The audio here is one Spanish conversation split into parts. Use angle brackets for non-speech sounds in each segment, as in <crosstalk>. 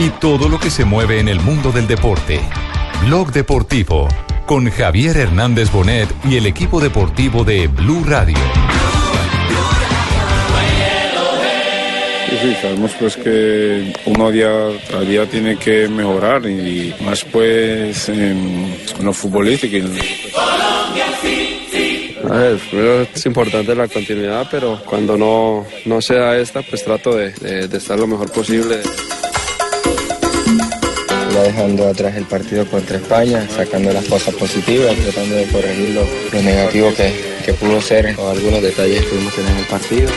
y todo lo que se mueve en el mundo del deporte. Blog Deportivo con Javier Hernández Bonet y el equipo deportivo de Blue Radio. Sí, sí, sabemos pues que uno día a día tiene que mejorar y más pues en, en lo futbolístico. y en- A ver, primero es importante la continuidad, pero cuando no, no se da esta, pues trato de, de- de estar lo mejor posible. Ya dejando atrás el partido contra España, sacando las cosas positivas, tratando de corregir lo, lo negativo que, que pudo ser o algunos detalles que pudimos tener en el partido.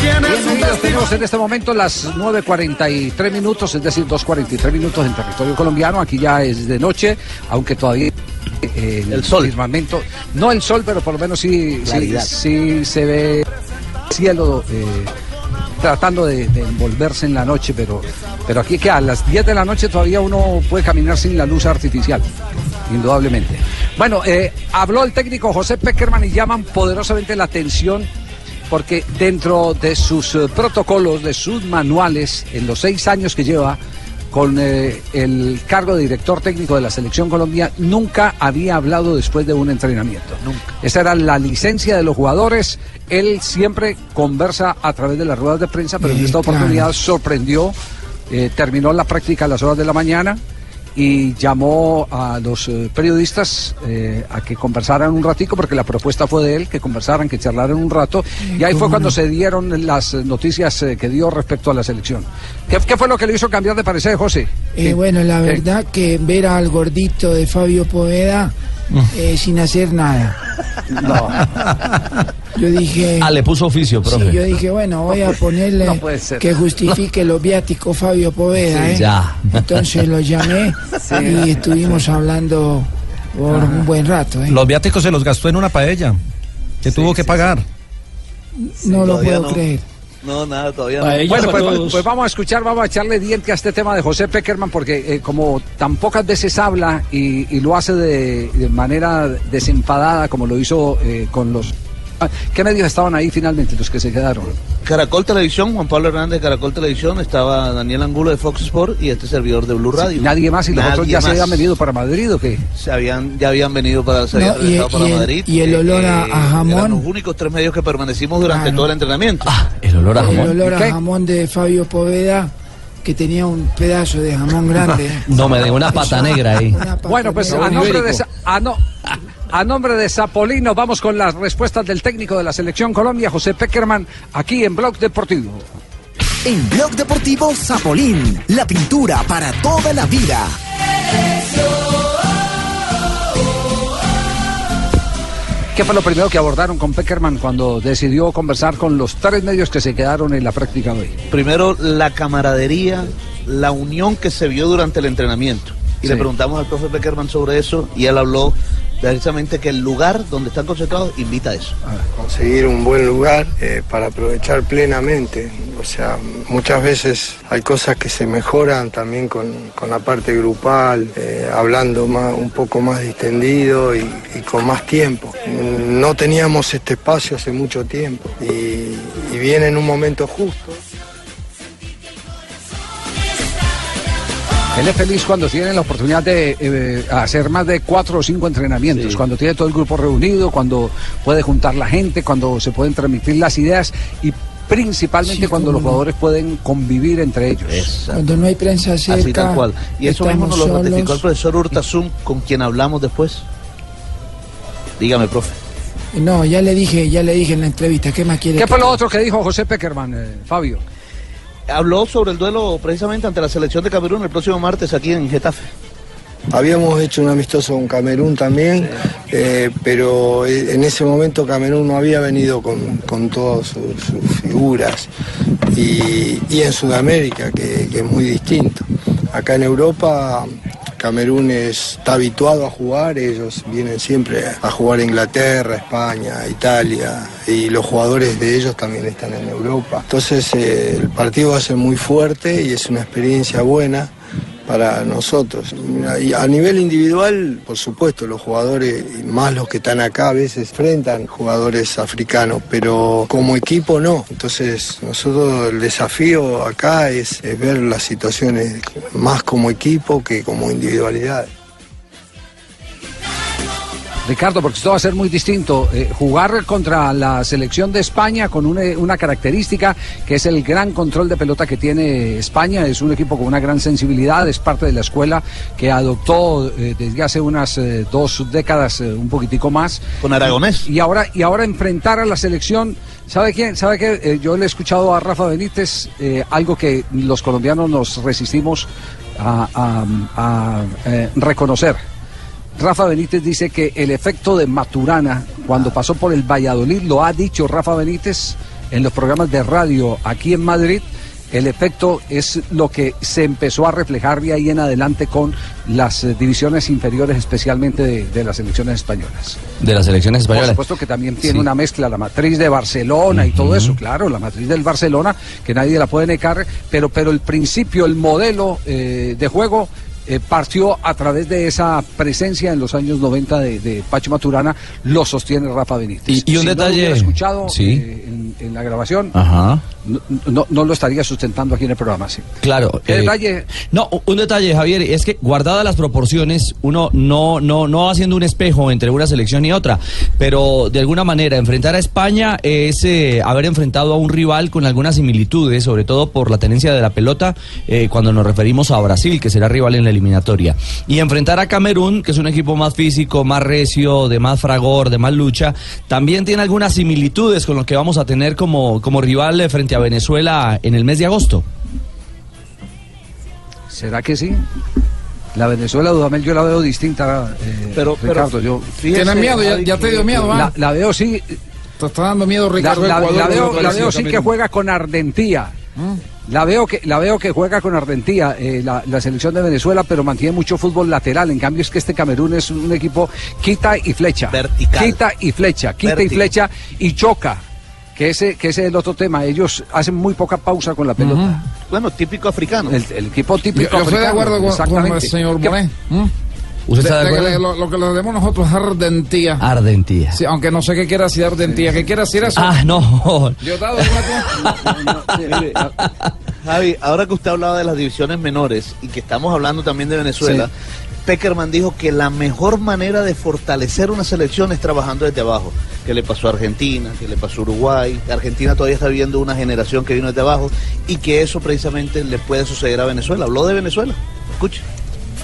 Bien, su amigos, destino. tenemos en este momento las 9.43 minutos, es decir, 2.43 minutos en territorio colombiano. Aquí ya es de noche, aunque todavía eh, el, firmamento, no el sol, pero por lo menos sí, sí, se ve cielo eh, tratando de, de envolverse en la noche, pero, pero aquí que a las 10 de la noche todavía uno puede caminar sin la luz artificial, indudablemente. Bueno, eh, habló el técnico José Peckerman y llaman poderosamente la atención porque dentro de sus eh, protocolos, de sus manuales, en los seis años que lleva con eh, el cargo de director técnico de la selección Colombia, nunca había hablado después de un entrenamiento. Nunca. Esa era la licencia de los jugadores. Él siempre conversa a través de las ruedas de prensa, pero en esta claro. oportunidad sorprendió. eh, terminó la práctica a las horas de la mañana y llamó a los eh, periodistas eh, a que conversaran un ratico porque la propuesta fue de él, que conversaran, que charlaran un rato y ahí fue cuando se dieron las eh, noticias eh, que dio respecto a la selección. ¿Qué, qué fue lo que le hizo cambiar de parecer, José? Eh, ¿Qué- bueno, la verdad que ver al gordito de Fabio Poveda eh, sin hacer nada. Yo dije. Ah, le puso oficio, profe. Sí, yo dije, bueno, voy a ponerle No que justifique los viáticos Fabio Poveda, Sí, ¿eh? ya. Entonces lo llamé Sí. y estuvimos hablando por un buen rato, ¿eh? Los viáticos se los gastó en una paella. Que tuvo que pagar. no lo puedo no. creer. No, nada, todavía no. Bueno, pues, pues vamos a escuchar, vamos a echarle diente a este tema de José Peckerman, porque eh, como tan pocas veces habla y, y lo hace de, de manera desenfadada, como lo hizo eh, con los... ¿Qué medios estaban ahí finalmente, los que se quedaron? Caracol Televisión, Juan Pablo Hernández de Caracol Televisión, estaba Daniel Angulo de Fox Sport y este servidor de Blue Radio. Nadie más y los otros ya se habían venido para Madrid o qué? Se habían, ya habían venido para, se No, habían y- regresado para y el- Madrid. y el olor a- a jamón. Eran los únicos tres medios que permanecimos durante Claro. todo el entrenamiento. el olor El olor a jamón de Fabio Poveda, que tenía un pedazo de jamón grande. <laughs> No me dejó una pata negra ahí. Bueno, pues a nombre, de, a, no- a nombre de Zapolino vamos con las respuestas del técnico de la Selección Colombia, José Peckerman, aquí en Blog Deportivo. En Blog Deportivo Zapolín, la pintura para toda la vida. ¿Qué fue lo primero que abordaron con Peckerman cuando decidió conversar con los tres medios que se quedaron en la práctica de hoy? Primero, la camaradería, la unión que se vio durante el entrenamiento. Y le preguntamos al profe Peckerman sobre eso y él habló precisamente que el lugar donde están concentrados invita a eso. conseguir un buen lugar eh, para aprovechar plenamente. O sea, muchas veces hay cosas que se mejoran también con, con la parte grupal, eh, hablando más, un poco más distendido y, con más tiempo. No teníamos este espacio hace mucho tiempo y viene en un momento justo. Él es feliz cuando tiene la oportunidad de eh, hacer más de cuatro o cinco entrenamientos, cuando tiene todo el grupo reunido, cuando puede juntar la gente, cuando se pueden transmitir las ideas y principalmente cuando los jugadores pueden convivir entre ellos. Cuando no hay prensa cerca. Así tal cual. Y eso mismo nos lo estamos ratificó el profesor Urtasun, con quien hablamos después. Dígame, profe. No, ya le dije, ya le dije en la entrevista, ¿qué más quiere? ¿Qué fue lo otro que dijo José Peckerman, eh, Fabio? Habló sobre el duelo precisamente ante la selección de Camerún el próximo martes aquí en Getafe. Habíamos hecho un amistoso con Camerún también, eh, pero en ese momento Camerún no había venido con, con todas sus, sus figuras y, y en Sudamérica, que, que es muy distinto. Acá en Europa Camerún está habituado a jugar, ellos vienen siempre a jugar a Inglaterra, España, Italia, y los jugadores de ellos también están en Europa. Entonces eh, el partido va a ser muy fuerte y es una experiencia buena para nosotros. Y a nivel individual, por supuesto, los jugadores, más los que están acá, a veces enfrentan jugadores africanos, pero como equipo no. Entonces, nosotros el desafío acá es, es ver las situaciones más como equipo que como individualidad. Ricardo, porque esto va a ser muy distinto. Eh, jugar contra la selección de España con una, una, característica que es el gran control de pelota que tiene España. Es un equipo con una gran sensibilidad, es parte de la escuela que adoptó eh, desde hace unas eh, dos décadas, un poquitico más. Con Aragonés. Y, y, ahora, y ahora enfrentar a la selección. ¿Sabe quién? ¿Sabe qué? yo le he escuchado a Rafa Benítez algo que los colombianos nos resistimos a, a, a reconocer. Rafa Benítez dice que el efecto de Maturana cuando pasó por el Valladolid, lo ha dicho Rafa Benítez en los programas de radio aquí en Madrid, el efecto es lo que se empezó a reflejar de ahí en adelante con las eh, divisiones inferiores, especialmente de, de, las selecciones españolas. De las selecciones españolas. Por supuesto que también tiene sí. una mezcla, la matriz de Barcelona uh -huh. y todo eso, claro, la matriz del Barcelona, que nadie la puede negar, pero, pero el principio, el modelo eh, de juego eh, partió a través de esa presencia en los años 90 de, de Pacho Maturana, lo sostiene Rafa Benítez. Y, y un si detalle. No lo escuchado sí. eh, en, en, la grabación, Ajá. No, no, no, lo estaría sustentando aquí en el programa. Sí. Claro. ¿Qué eh, detalle? No, un detalle, Javier, es que guardadas las proporciones, uno no, no, no haciendo un espejo entre una selección y otra, pero de alguna manera enfrentar a España es eh, haber enfrentado a un rival con algunas similitudes, sobre todo por la tenencia de la pelota, eh, cuando nos referimos a Brasil, que será rival en la eliminatoria. Y enfrentar a Camerún, que es un equipo más físico, más recio, de más fragor, de más lucha, también tiene algunas similitudes con lo que vamos a tener como, como rival eh, frente a Venezuela en el mes de agosto. ¿Será que sí? La Venezuela Dudamel yo la veo distinta, eh, pero, Ricardo. Pero, yo, ¿Tienes miedo? ¿Ya, ya te dio miedo? La, la, veo sí. Te está dando miedo Ricardo La, Ecuador, la veo, la veo sí que juega con ardentía. ¿Mm? La veo que la veo que juega con ardentía eh, la, la, selección de Venezuela, pero mantiene mucho fútbol lateral. En cambio es que este Camerún es un equipo quita y flecha, vertical, quita y flecha, quita Vertical. y flecha y choca que ese, que ese es el otro tema. Ellos hacen muy poca pausa con la pelota. Uh -huh. Bueno, típico africano. El, el equipo típico yo, yo africano. estoy de acuerdo con, con el señor Bonet. ¿Mm? ¿Usted está de, de? Lo, lo, que le demos nosotros es ardentía. Ardentía. Sí, aunque no sé qué quiere decir ardentía. ¿Qué quiere decir eso? Ah, no. Yo dado Javi, ahora que usted hablaba de las divisiones menores y que estamos hablando también de Venezuela, sí. Peckerman dijo que la mejor manera de fortalecer una selección es trabajando desde abajo. Que le pasó a Argentina, que le pasó a Uruguay. Argentina todavía está viviendo una generación que vino desde abajo y que eso precisamente le puede suceder a Venezuela. Habló de Venezuela. Escuche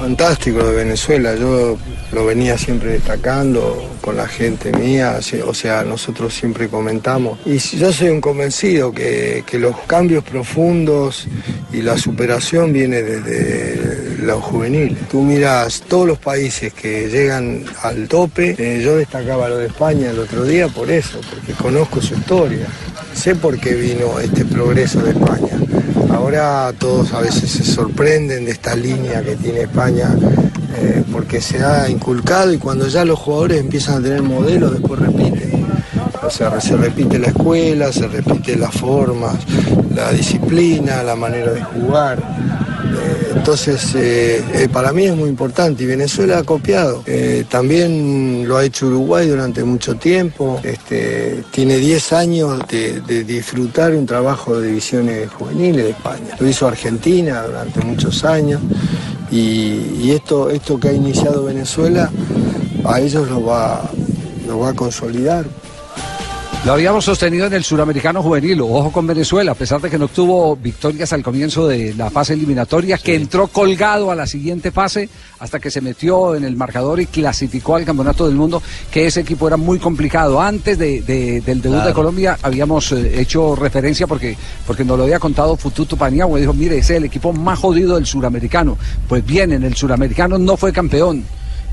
fantástico de Venezuela, yo lo venía siempre destacando con la gente mía, o sea, nosotros siempre comentamos. Y yo soy un convencido que, que los cambios profundos y la superación viene desde los juveniles. Tú miras todos los países que llegan al tope, eh, yo destacaba lo de España el otro día por eso, porque conozco su historia, sé por qué vino este progreso de España. Ahora todos a veces se sorprenden de esta línea que tiene España eh, porque se ha inculcado y cuando ya los jugadores empiezan a tener modelos después repiten. O sea, se repite la escuela, se repite las formas, la disciplina, la manera de jugar. Entonces, eh, eh, para mí es muy importante y Venezuela ha copiado. Eh, también lo ha hecho Uruguay durante mucho tiempo. Este, tiene 10 años de, de, disfrutar un trabajo de divisiones juveniles de España. Lo hizo Argentina durante muchos años y, y esto, esto que ha iniciado Venezuela a ellos lo va, lo va a consolidar. Lo habíamos sostenido en el suramericano juvenil, ojo con Venezuela, a pesar de que no obtuvo victorias al comienzo de la fase eliminatoria, que entró colgado a la siguiente fase hasta que se metió en el marcador y clasificó al Campeonato del Mundo, que ese equipo era muy complicado. Antes de, de- del debut Claro. de Colombia habíamos eh, hecho referencia porque, porque nos lo había contado Fututo Paniagua, dijo, mire, ese es el equipo más jodido del suramericano. Pues bien, en el suramericano no fue campeón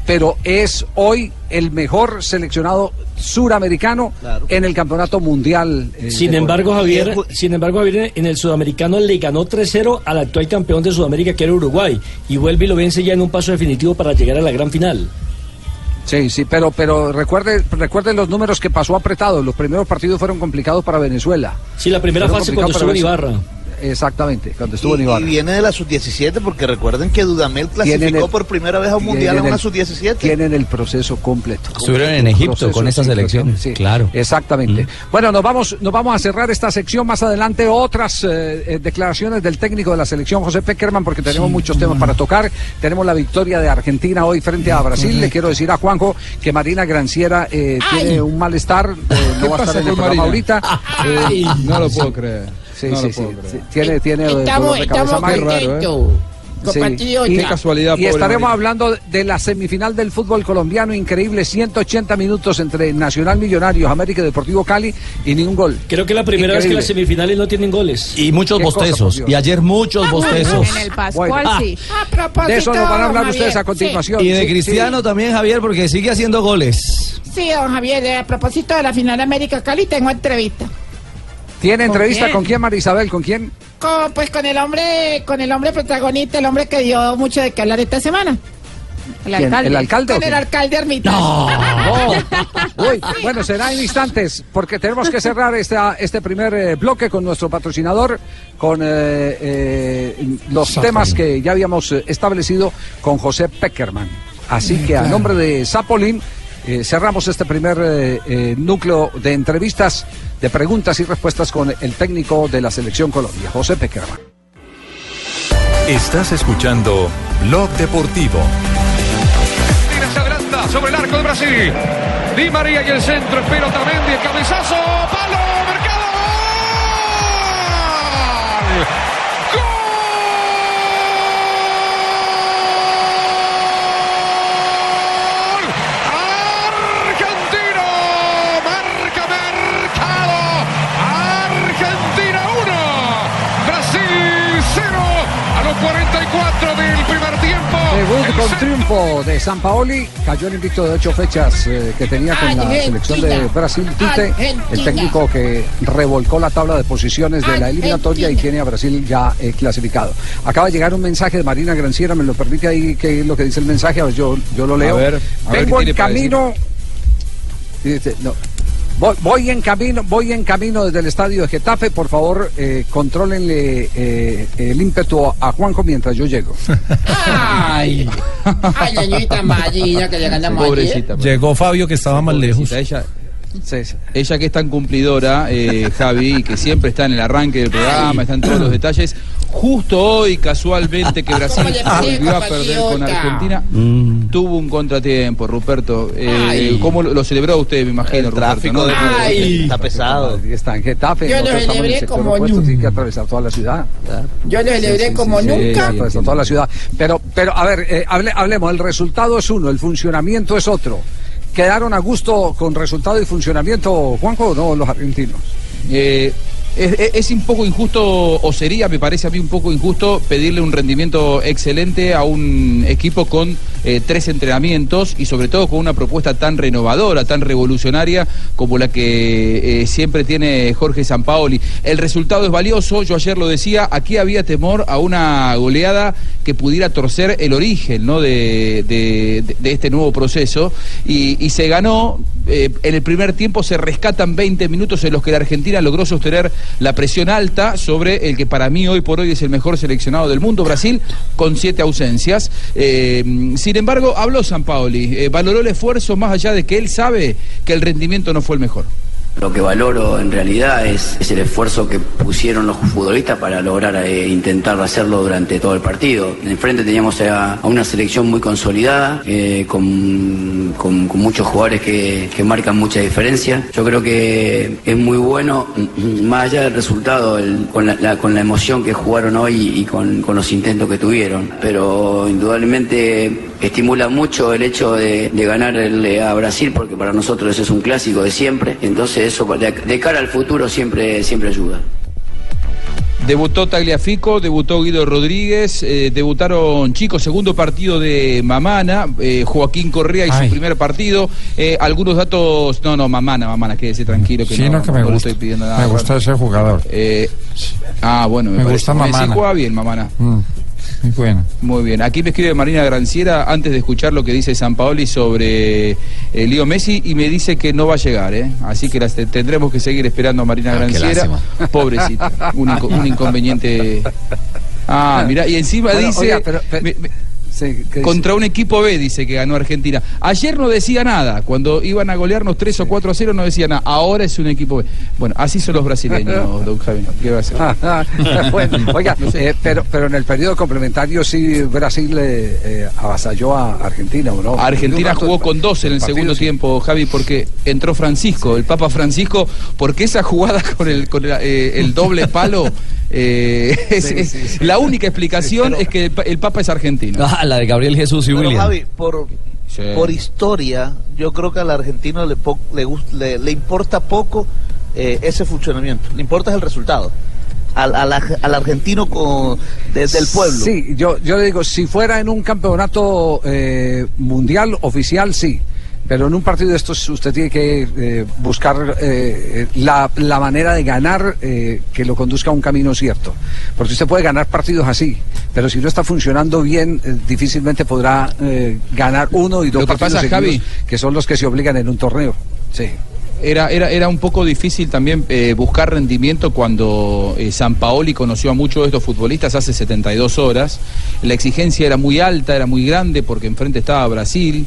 pero es hoy el mejor seleccionado suramericano en el campeonato mundial. eh, Sin embargo. Javier, sin embargo, Javier, en el sudamericano le ganó 3-0 al actual campeón de Sudamérica, que era Uruguay, y vuelve y lo vence ya en un paso definitivo para llegar a la gran final. Sí, sí, pero, pero recuerde, recuerde los números que pasó apretado. Los primeros partidos fueron complicados para Venezuela. Sí, la primera Fueron fase cuando estuvo Ibarra. Exactamente, cuando estuvo en Y, y Ibarra. viene de la sub-17 porque recuerden que Dudamel Tienen clasificó el- por primera vez a un mundial en una el- sub-17. Tienen el proceso completo. Estuvieron en Egipto con esa selección. sí. Claro. Exactamente. Bueno, nos vamos, nos vamos a cerrar esta sección más adelante. Otras eh, eh, declaraciones del técnico de la selección, José Peckerman, porque tenemos muchos temas para tocar. Tenemos la victoria de Argentina hoy frente a Brasil. Le quiero decir a Juanjo que Marina Granciera eh, tiene un malestar. eh, no va a estar pasa en el programa Marina? ahorita. Ay, Eh, no lo puedo creer. Sí, No sí, sí. sí. Tiene, tiene eh, Estamos, dolor de cabeza. estamos Mike. contentos. Sí. compatriota. Y, Qué casualidad, y estaremos hablando de la semifinal del fútbol colombiano, increíble, 180 minutos entre Nacional Millonarios, América y Deportivo Cali y ni un gol. Creo que es la primera vez que Increíble. las semifinales no tienen goles. Y muchos bostezos. Y ayer muchos bostezos. En el Pascual, Bueno. sí. A propósito, De eso nos van a hablar ustedes a continuación. Y de Sí, Cristiano sí. también, Javier, porque sigue haciendo goles. Sí, sí, don Javier, eh, a propósito de la final América Cali, tengo entrevista. ¿Tiene ¿Con entrevista quién? con quién, María Isabel? ¿Con quién? Con, pues con el hombre, con el hombre protagonista, el hombre que dio mucho de qué hablar esta semana. El ¿Quién? ¿El alcalde Con el alcalde Ermita. No. <laughs> Uy, bueno, será en instantes, porque tenemos que cerrar esta, este primer eh, bloque con nuestro patrocinador, con eh, eh, los temas que ya habíamos establecido con José Peckerman. Así que a nombre de Zapolín eh, cerramos este primer eh, eh, núcleo de entrevistas, de preguntas y respuestas con el técnico de la Selección Colombia, José Peckerman. Estás escuchando Blog Deportivo. Tira, se adelanta sobre el arco de Brasil. Di María y el centro, espera Otamendi, el cabezazo, 34 del primer tiempo. Debut con triunfo de San Paoli. Cayó el invicto de ocho fechas eh, que tenía con la selección de Brasil. Tite, el técnico que revolcó la tabla de posiciones de la eliminatoria y tiene a Brasil ya eh, clasificado. Acaba de llegar un mensaje de Marina Granciera. Me lo permite ahí que lo que dice el mensaje. A ver, yo, yo lo leo. Vengo ver en camino. No, Voy, voy en camino, voy en camino desde el estadio de Getafe. Por favor, eh, contrólenle eh, el ímpetu a Juanjo mientras yo llego. <laughs> Ay, ay, señorita Marina, que le ganamos ayer. Pobrecita. Llegó Fabio que estaba más lejos. Ella, ella que es tan cumplidora, eh, Javi, y que siempre está en el arranque del programa, está en todos los detalles. Justo hoy, casualmente, que Brasil ¿Cómo le explico, volvió a perder con? Argentina, tuvo un contratiempo, Ruperto. Eh. ¿Cómo lo, lo celebró usted, me imagino, El Ruperto, tráfico no? de Ay. está pesado. Está en Getafe, Yo lo celebré sector como opuesto, nu- tiene que atravesar toda la ciudad. Yo lo celebré como Sí, nunca. atravesar toda la ciudad. Pero, pero a ver, eh, hable- hablemos, el resultado es uno, el funcionamiento es otro. ¿Quedaron a gusto con resultado y funcionamiento, Juanjo, o no los argentinos? Eh, es, es- un poco injusto, o sería, me parece a mí un poco injusto, pedirle un rendimiento excelente a un equipo con eh, tres entrenamientos y sobre todo con una propuesta tan renovadora, tan revolucionaria como la que eh, siempre tiene Jorge Sampaoli. El resultado es valioso, yo ayer lo decía, aquí había temor a una goleada que pudiera torcer el origen ¿no? de, de- este nuevo proceso y, y se ganó, eh, en el primer tiempo se rescatan 20 minutos en los que la Argentina logró sostener la presión alta sobre el que para mí hoy por hoy es el mejor seleccionado del mundo, Brasil, con siete ausencias. Sin embargo, habló San Paoli, valoró el esfuerzo más allá de que él sabe que el rendimiento no fue el mejor. Lo que valoro en realidad es, el esfuerzo que pusieron los futbolistas para lograr eh, intentar hacerlo durante todo el partido. Enfrente teníamos a, una selección muy consolidada, eh, con, con- muchos jugadores que, que marcan mucha diferencia. Yo creo que es muy bueno, mm, más allá del resultado, con, la, con la emoción que jugaron hoy y con, con los intentos que tuvieron. Pero indudablemente estimula mucho el hecho de, de ganarle a Brasil, porque para nosotros ese es un clásico de siempre. Entonces eso de, de cara al futuro siempre, siempre ayuda. Debutó Tagliafico, debutó Guido Rodríguez, eh, debutaron chicos, segundo partido de Mamana, eh, Joaquín Correa y Ay. su primer partido. Eh, algunos datos, no, no, Mamana, Mamana, quédese tranquilo que Sí, no, no, que me no gusta. estoy pidiendo nada. Me gusta ese jugador. Eh, ah, bueno, me, Me parece. gusta Sí, Mamana. juega bien, Mamana. Mm, muy bueno. Muy bien. Aquí me escribe Marina Granciera antes de escuchar lo que dice San Paoli sobre eh, Leo Messi y me dice que no va a llegar, ¿eh? Así que las te- tendremos que seguir esperando a Marina Ah, Granciera. <laughs> Pobrecita. Un, inco- un inconveniente. <laughs> Ah, mira, y encima Bueno, dice. oiga, pero- pero- me- me- Contra un equipo B, dice que ganó Argentina. Ayer no decía nada. Cuando iban a golearnos 3 o 4 a 0 no decía nada. Ahora es un equipo B. Bueno, así son los brasileños, <laughs> don Javi. ¿Qué va a hacer? <laughs> bueno, oiga, <laughs> eh, pero, pero en el periodo complementario sí Brasil eh, eh, avasalló a Argentina, ¿o no? Argentina jugó con dos en el partido, segundo sí. tiempo, Javi, porque entró Francisco, el Papa Francisco, porque esa jugada con el, con el, eh, el doble palo, eh, es, Sí, es- sí, sí. la única explicación es que el Papa es argentino. Ah, la de Gabriel Jesús y Pero William. Javi, por, Sí. por historia, yo creo que al argentino le, po- le, le, le importa poco eh, ese funcionamiento. Le importa es el resultado. Al, al, al argentino con, desde el pueblo. Sí, yo, yo le digo, si fuera en un campeonato eh, mundial oficial, sí. Pero en un partido de estos usted tiene que eh, buscar eh, la, la manera de ganar eh, que lo conduzca a un camino cierto. Porque usted puede ganar partidos así, pero si no está funcionando bien, difícilmente podrá ganar uno y dos Lo que partidos pasa, seguidos, Javi- que son los que se obligan en un torneo. Sí. Era, era, era un poco difícil también buscar rendimiento cuando San Paoli conoció a muchos de estos futbolistas hace 72 horas. La exigencia era muy alta, era muy grande porque enfrente estaba Brasil.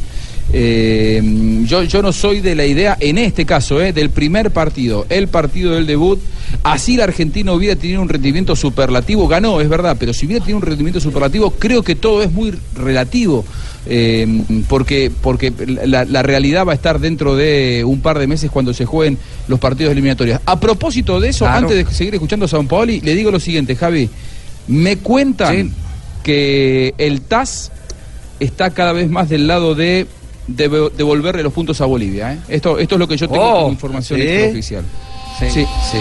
Eh, yo, yo no soy de la idea, en este caso, eh, del primer partido, el partido del debut, así la Argentina hubiera tenido un rendimiento superlativo, ganó, es verdad, pero si hubiera tenido un rendimiento superlativo, creo que todo es muy relativo, eh, porque, porque la, la realidad va a estar dentro de un par de meses cuando se jueguen los partidos eliminatorios. A propósito de eso, Claro. antes de seguir escuchando a San Paoli, le digo lo siguiente, Javi, me cuentan que el TAS está cada vez más del lado de debe- devolverle los puntos a Bolivia. ¿eh? Esto, esto es lo que yo tengo Oh, como información ¿sí? extraoficial. Sí, sí. sí.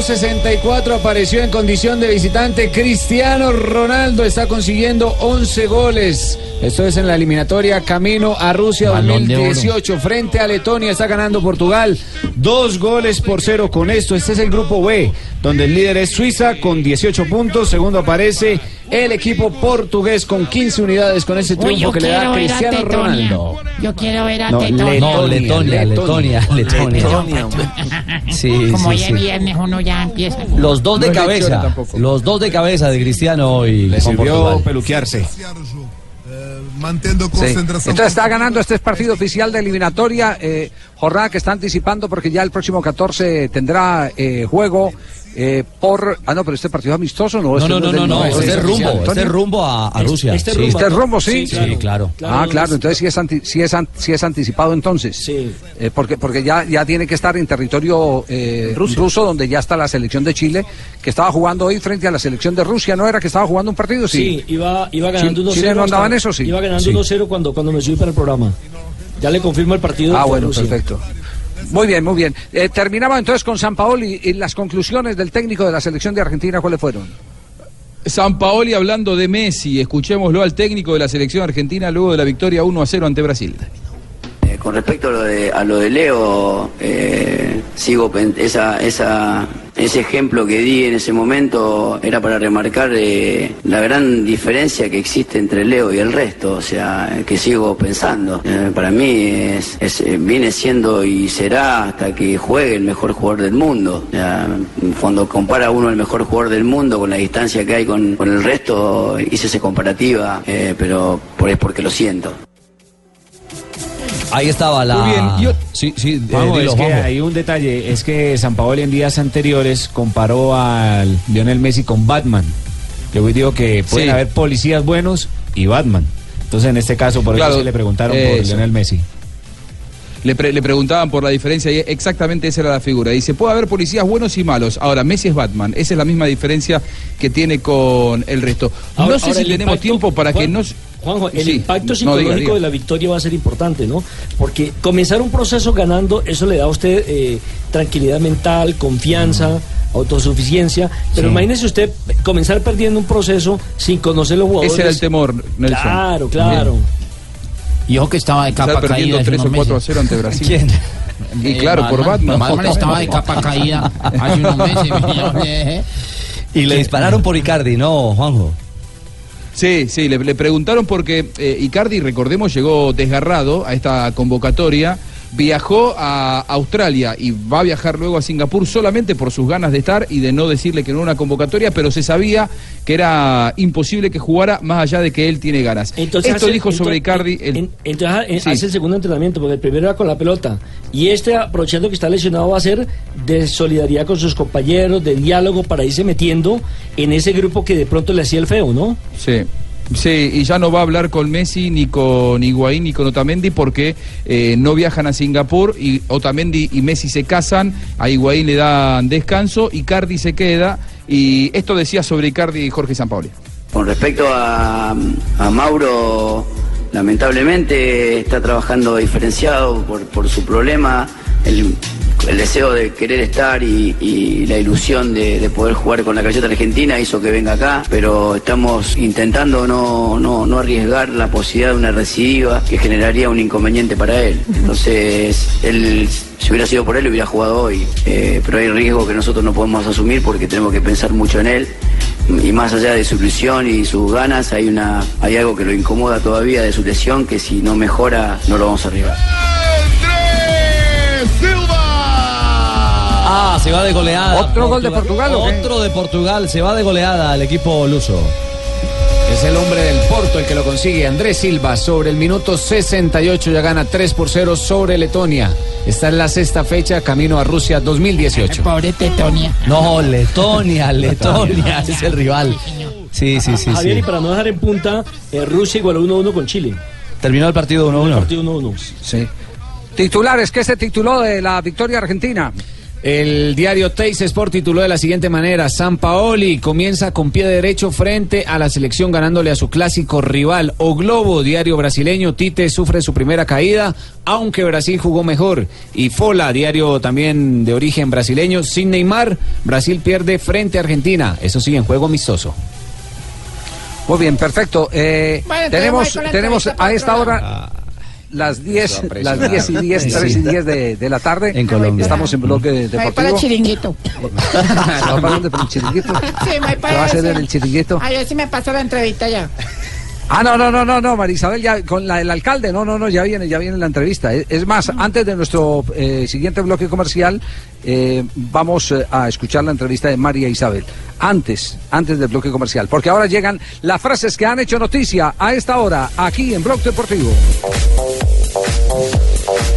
Minuto 64 apareció en condición de visitante Cristiano Ronaldo. Está consiguiendo 11 goles. Esto es en la eliminatoria Camino a Rusia Balón de oro. 2018. Frente a Letonia está ganando Portugal. Dos goles por cero con esto. Este es el grupo B, donde el líder es Suiza con 18 puntos. Segundo aparece el equipo portugués con 15 unidades con ese triunfo que le da quiero ver a Cristiano. Ronaldo. Yo quiero ver a No, Tetonia. No, Letonia, Letonia, Letonia. Sí, Como sí, hoy es sí. viernes, uno ya empieza. Los dos de No cabeza. Los dos de cabeza de Cristiano y Le sirvió Portugal. Peluquearse. mantendo Sí. concentração. Entonces está ganando este es partido oficial de eliminatoria, eh, jornada que está anticipando porque ya el próximo 14 tendrá eh, juego eh, por... Ah, no, pero este partido es amistoso, ¿no? No, Este no, es no, del- no, no, es este es rumbo, este rumbo a, a Rusia. Este sí. Este es rumbo, sí. Sí, claro. ah, claro, entonces sí es, anti- sí es, an- sí es anticipado entonces. Sí. porque porque ya, ya tiene que estar en territorio eh, ruso, donde ya está la selección de Chile, que estaba jugando hoy frente a la selección de Rusia, ¿no era que estaba jugando un partido? Sí, iba, iba ganando Chi- 1-0. Chile no andaba hasta- en eso, sí. Iba ganando Sí. 1-0 cuando, cuando me subí para el programa. Ya le confirmo el partido. Ah, bueno, Rusia. perfecto. Muy bien, muy bien. Eh, terminaba entonces con San Paoli y las conclusiones del técnico de la selección de Argentina, ¿cuáles fueron? San Paoli hablando de Messi, escuchémoslo al técnico de la selección argentina luego de la victoria 1 a 0 ante Brasil. Eh, con respecto a lo de, a lo de Leo, eh, sigo esa, esa, Ese ejemplo que di en ese momento era para remarcar eh, la gran diferencia que existe entre Leo y el resto, o sea, que sigo pensando. Eh, para mí es, es, eh, viene siendo y será hasta que juegue el mejor jugador del mundo. O sea, cuando compara uno el mejor jugador del mundo con la distancia que hay con, el resto, hice esa comparativa, pero por, es porque lo siento. Ahí estaba la. Muy bien, yo- Sí, sí, eh, Juanjo, dilo, es que hay un detalle, es que San Paolo en días anteriores comparó al Lionel Messi con Batman. Yo digo que pueden Sí. haber policías buenos y Batman. Entonces en este caso por Claro, eso sí le preguntaron por eso. Lionel Messi. Le, pre- le preguntaban por la diferencia y exactamente esa era la figura. Dice, puede haber policías buenos y malos. Ahora, Messi es Batman. Esa es la misma diferencia que tiene con el resto. Ahora- no sé si tenemos impacto- tiempo para que nos... Juanjo, el Sí, impacto no, psicológico diga, diga. de la victoria va a ser importante, ¿no? Porque comenzar un proceso ganando, eso le da a usted eh, tranquilidad mental, confianza, autosuficiencia. Pero Sí. imagínese usted comenzar perdiendo un proceso sin conocer los jugadores. Ese era el temor, Nelson. Claro, claro. Y ojo que estaba de capa perdiendo caída. hace 3 o unos 4 a meses. 0 ante Brasil. <laughs> ¿Quién? Y claro, por Batman. Batman estaba de capa caída hace unos meses. <laughs> mira, Y le dispararon por Icardi, ¿no, Juanjo? Sí, sí, le, le preguntaron porque eh, Icardi, recordemos, llegó desgarrado a esta convocatoria, viajó a Australia y va a viajar luego a Singapur solamente por sus ganas de estar y de no decirle que no era una convocatoria, pero se sabía que era imposible que jugara más allá de que él tiene ganas. Entonces Esto hace- dijo sobre Icardi... el- en- entonces Sí. hace el segundo entrenamiento, porque el primero era con la pelota. Y este, aprovechando que está lesionado, va a ser de solidaridad con sus compañeros, de diálogo para irse metiendo en ese grupo que de pronto le hacía el feo, ¿no? Sí. Sí, y ya no va a hablar con Messi, ni con Higuaín, ni con Otamendi porque eh, no viajan a Singapur y Otamendi y Messi se casan, a Higuaín le dan descanso, Icardi se queda y esto decía sobre Icardi y Jorge Sampaoli. Con respecto a, a Mauro, lamentablemente está trabajando diferenciado por, por su problema, el, deseo de querer estar y, la ilusión de, de poder jugar con la camiseta argentina hizo que venga acá, pero estamos intentando no, no, no arriesgar la posibilidad de una recidiva que generaría un inconveniente para él. Entonces, él, si hubiera sido por él, hubiera jugado hoy, Eh, pero hay riesgo que nosotros no podemos asumir porque tenemos que pensar mucho en él y más allá de su ilusión y sus ganas, hay una hay algo que lo incomoda todavía de su lesión que si no mejora no lo vamos a arribar. Se va de goleada. ¿Otro gol de Portugal o qué? Otro de Portugal, se va de goleada el equipo luso. Es el hombre del Porto el que lo consigue. Andrés Silva sobre el minuto 68 ya gana 3 por 0 sobre Letonia. Está en la sexta fecha, camino a Rusia 2018. Pobre Tetonia. No, Letonia, <laughs> Letonia, ese es el rival. Sí, sí, sí, Javier, sí. y para no dejar en punta, eh, Rusia igualó 1-1 con Chile. Terminó el partido 1-1. Partido 1-1. Sí. Titulares, ¿qué se tituló de la victoria argentina? El diario Teis Sport tituló de la siguiente manera: San Paoli comienza con pie derecho frente a la selección ganándole a su clásico rival. O Globo, diario brasileño, Tite sufre su primera caída, aunque Brasil jugó mejor. Y Fola, diario también de origen brasileño, sin Neymar, Brasil pierde frente a Argentina. Eso sí, en juego amistoso. Muy bien, perfecto. Eh, Bueno, tenemos tenemos a esta hora las 10, Eso las aprecio. 10 y 10, Sí. 3 y 10 de, de la tarde. En Colombia. Estamos en bloque Me voy para el deportivo. chiringuito. <laughs> ¿Va para dónde? ¿Para el chiringuito? Sí, me voy ¿Qué para va a hacer en el chiringuito? Ay, a ver si me pasa la entrevista ya. Ah, no, no, no, no, no, Marisabel, ya con la, el alcalde, no, no, no, ya viene, ya viene la entrevista. Es es más, antes de nuestro eh, siguiente bloque comercial, eh, vamos eh, a escuchar la entrevista de María Isabel. Antes, antes del bloque comercial, porque ahora llegan las frases que han hecho noticia a esta hora, aquí en Blog Deportivo.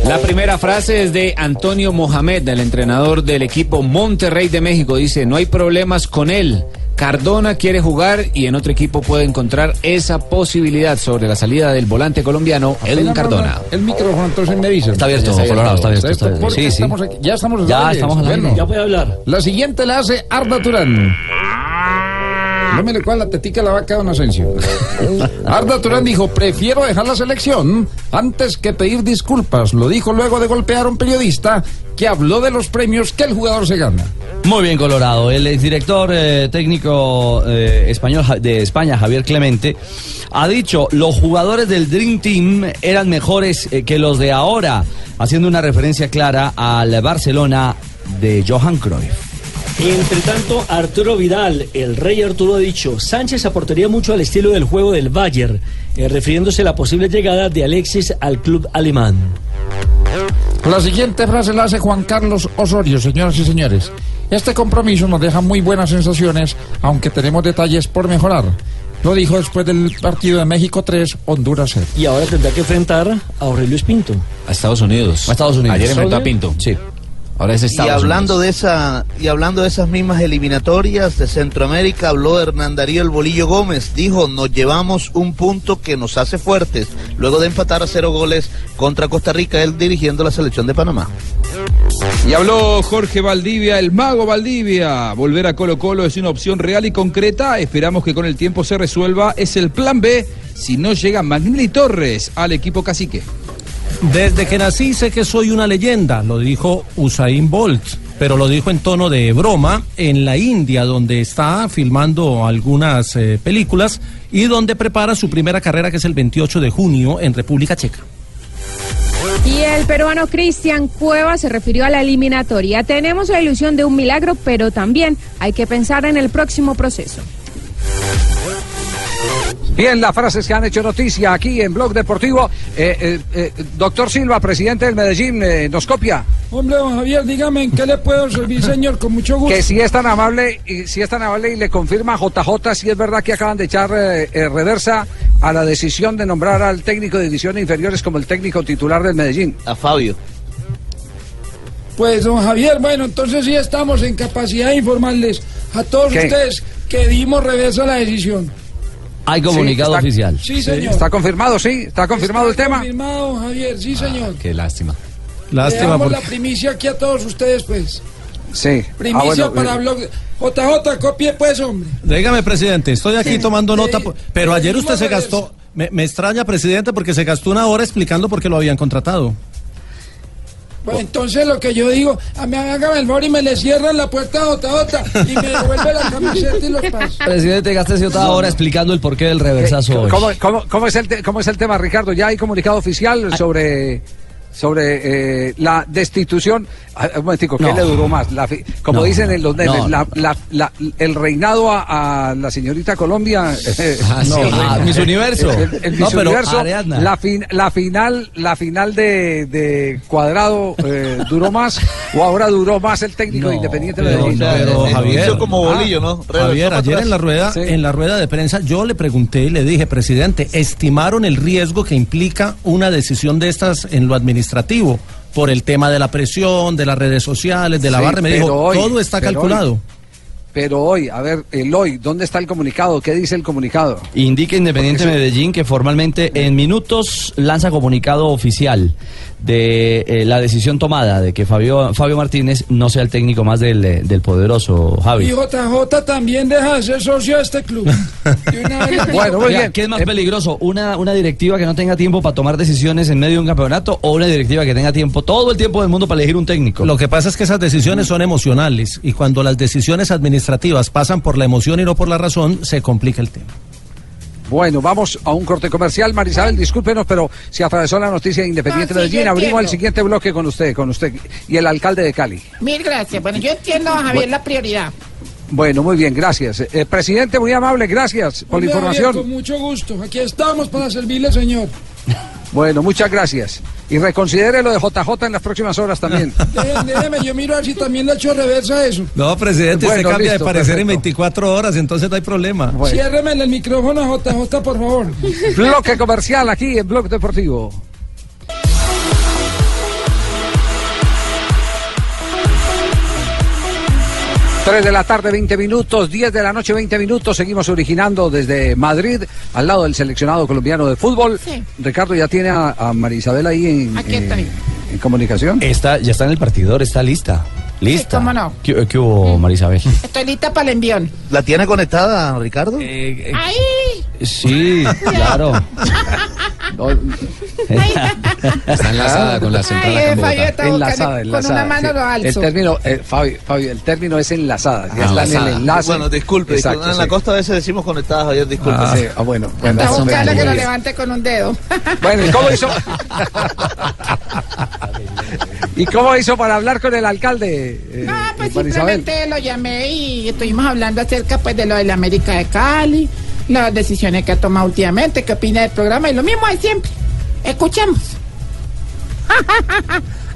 La primera frase es de Antonio Mohamed, el entrenador del equipo Monterrey de México. Dice, no hay problemas con él. Cardona quiere jugar y en otro equipo puede encontrar esa posibilidad sobre la salida del volante colombiano Edwin Cardona. El micrófono entonces me dicen. Está abierto, Está abierto. Colorado, está abierto. Está Sí, sí. estamos aquí- ya estamos Ya estamos al Bueno. Ya puede hablar. La siguiente la hace Arda Turán. No me cuál la tetica a la vaca, don Asensio. <laughs> Arda Turán dijo, prefiero dejar la selección antes que pedir disculpas. Lo dijo luego de golpear a un periodista que habló de los premios que el jugador se gana. Muy bien, Colorado. El exdirector eh, técnico eh, español de España, Javier Clemente, ha dicho los jugadores del Dream Team eran mejores eh, que los de ahora, haciendo una referencia clara al Barcelona de Johan Cruyff. Entre tanto, Arturo Vidal, el rey Arturo ha dicho, Sánchez aportaría mucho al estilo del juego del Bayern, eh, refiriéndose a la posible llegada de Alexis al club alemán. La siguiente frase la hace Juan Carlos Osorio, señoras y señores. Este compromiso nos deja muy buenas sensaciones, aunque tenemos detalles por mejorar. Lo dijo después del partido de México 3, Honduras 0. Y ahora tendrá que enfrentar a Aurelio Espinto. A Estados Unidos. A Estados Unidos. Ayer enfrentó a Pinto. Sí. Ahora es Y hablando Unidos. de esa y hablando de esas mismas eliminatorias de Centroamérica habló Hernán Darío el Bolillo Gómez, dijo, "Nos llevamos un punto que nos hace fuertes luego de empatar a cero goles contra Costa Rica él dirigiendo la selección de Panamá." Y habló Jorge Valdivia, el mago Valdivia. Volver a Colo Colo es una opción real y concreta. Esperamos que con el tiempo se resuelva. Es el plan B si no llega Magnelli Torres al equipo cacique. Desde que nací sé que soy una leyenda, lo dijo Usain Bolt, pero lo dijo en tono de broma en la India, donde está filmando algunas eh, películas y donde prepara su primera carrera, que es el 28 de junio en República Checa. Y el peruano Cristian Cueva se refirió a la eliminatoria. Tenemos la ilusión de un milagro, pero también hay que pensar en el próximo proceso. Bien, las frases que han hecho noticia aquí en Blog Deportivo. Eh, eh, eh, doctor Silva, presidente del Medellín, eh, nos copia. Hombre, don Javier, dígame en qué le puedo servir, <laughs> señor, con mucho gusto. Que si es tan amable, y si es tan amable y le confirma JJ si es verdad que acaban de echar eh, eh, reversa a la decisión de nombrar al técnico de divisiones inferiores como el técnico titular del Medellín. A Fabio. Pues, don Javier, bueno, entonces sí estamos en capacidad de informarles a todos ¿Qué? ustedes que dimos reversa a la decisión. Hay comunicado Sí, está- oficial. Sí, señor. ¿Está confirmado, sí? ¿Está confirmado el tema? Confirmado, Javier, sí, señor. Qué lástima. Le Lástima damos porque... la primicia aquí a todos ustedes, pues. Sí. Primicia Ah, bueno, para eh, blog. JJ, copie, pues, hombre. Dígame, presidente, estoy aquí tomando nota, Sí. por- pero ayer usted se gastó, me, me extraña, presidente, porque se gastó una hora explicando por qué lo habían contratado. Bueno, entonces lo que yo digo, a mí hágame el favor y me le cierran la puerta a JJ y me devuelve la camiseta y los pasos. Presidente, gaste otra hora explicando el porqué del reversazo hoy. ¿Cómo, cómo- cómo es el te- ¿Cómo es el tema, Ricardo? ¿Ya hay comunicado oficial sobre, sobre eh, la destitución? Ah, Un momentico, ¿qué No. le duró más? La fi- como No, dicen en los nenes, no. la- la- la- el reinado a, a la señorita Colombia. eh, Ah, sí. Ah, Miss Universo. El, el No, Miss pero Universo, Ariadna. la, fin- la final, la final de, de Cuadrado eh, duró más o ahora duró más el técnico de Independiente Pero, Medellín. pero, Javier, como bolillo, ¿no? Regresó Javier, ayer en la rueda, Sí. en la rueda de prensa, yo le pregunté y le dije, presidente, estimaron el riesgo que implica una decisión de estas en lo administrativo por el tema de la presión, de las redes sociales, de la Sí, barra. Me dijo, hoy- todo está pero calculado. hoy- Pero hoy, a ver, el hoy, ¿dónde está el comunicado? ¿Qué dice el comunicado? Indica Independiente. Medellín que formalmente en minutos lanza comunicado oficial de eh, la decisión tomada de que Fabio, Fabio Martínez no sea el técnico más del, eh, del poderoso Y Javi. JJ también deja de ser socio de este club. <laughs> Bueno, muy Oiga, bien. ¿Qué es más peligroso? ¿Una, ¿Una directiva que no tenga tiempo para tomar decisiones en medio de un campeonato o una directiva que tenga tiempo, todo el tiempo del mundo para elegir un técnico? Lo que pasa es que esas decisiones son emocionales y cuando las decisiones administrativas pasan por la emoción y no por la razón, se complica el tema. Bueno, vamos a un corte comercial. Marisabel, discúlpenos, pero se atravesó la noticia de Independiente No, sí, Medellín. Abrimos el siguiente bloque con usted, con usted y el alcalde de Cali. Mil gracias. Bueno, yo entiendo, Javier, Bueno. la prioridad. Bueno, muy bien, gracias. Eh, presidente, muy amable, gracias por la Javier, información. Con mucho gusto. Aquí estamos para servirle, señor. Bueno, muchas gracias. Y reconsidere lo de JJ en las próximas horas también. <laughs> Déjeme, déjeme, yo miro a ver si también le echo reversa a eso. No, presidente, Bueno, usted cambia listo, de parecer en perfecto. 24 horas, entonces no hay problema. Bueno. Ciérremele el micrófono a JJ, por favor. Bloque comercial aquí en Blog Deportivo. Tres de la tarde, 20 minutos, 10 de la noche, 20 minutos. Seguimos originando desde Madrid, al lado del seleccionado colombiano de fútbol. Sí. Ricardo ya tiene a, a Marisabel ahí en, eh, en comunicación. Está, ya está en el partidor, está lista. Lista. cómo no. ¿Qué, qué hubo, Marisabel? Estoy lista para el envión. ¿La tiene conectada, Ricardo? ¡Ahí! Sí, <laughs> claro. <laughs> Está enlazada con la central acá en Bogotá. Fabio está enlazada, enlazada. con una mano lo El alzo. término, eh, Fabio, Fabio, el término es enlazada. Ya Ah, está en el enlazada. enlace. Bueno, disculpe, Exacto, disculpe. en la sí. costa a veces decimos conectadas, ayer disculpe. Ah, sí. Ah, bueno, bueno. Está eso me- buscando que lo levante con un dedo. Bueno, ¿y cómo hizo? <laughs> ¿Y cómo hizo para hablar con el alcalde? Eh, No, pues María Isabel? simplemente lo llamé y estuvimos hablando acerca pues de lo de la América de Cali, las decisiones que ha tomado últimamente, qué opina del programa y lo mismo de siempre. Escuchemos. <laughs>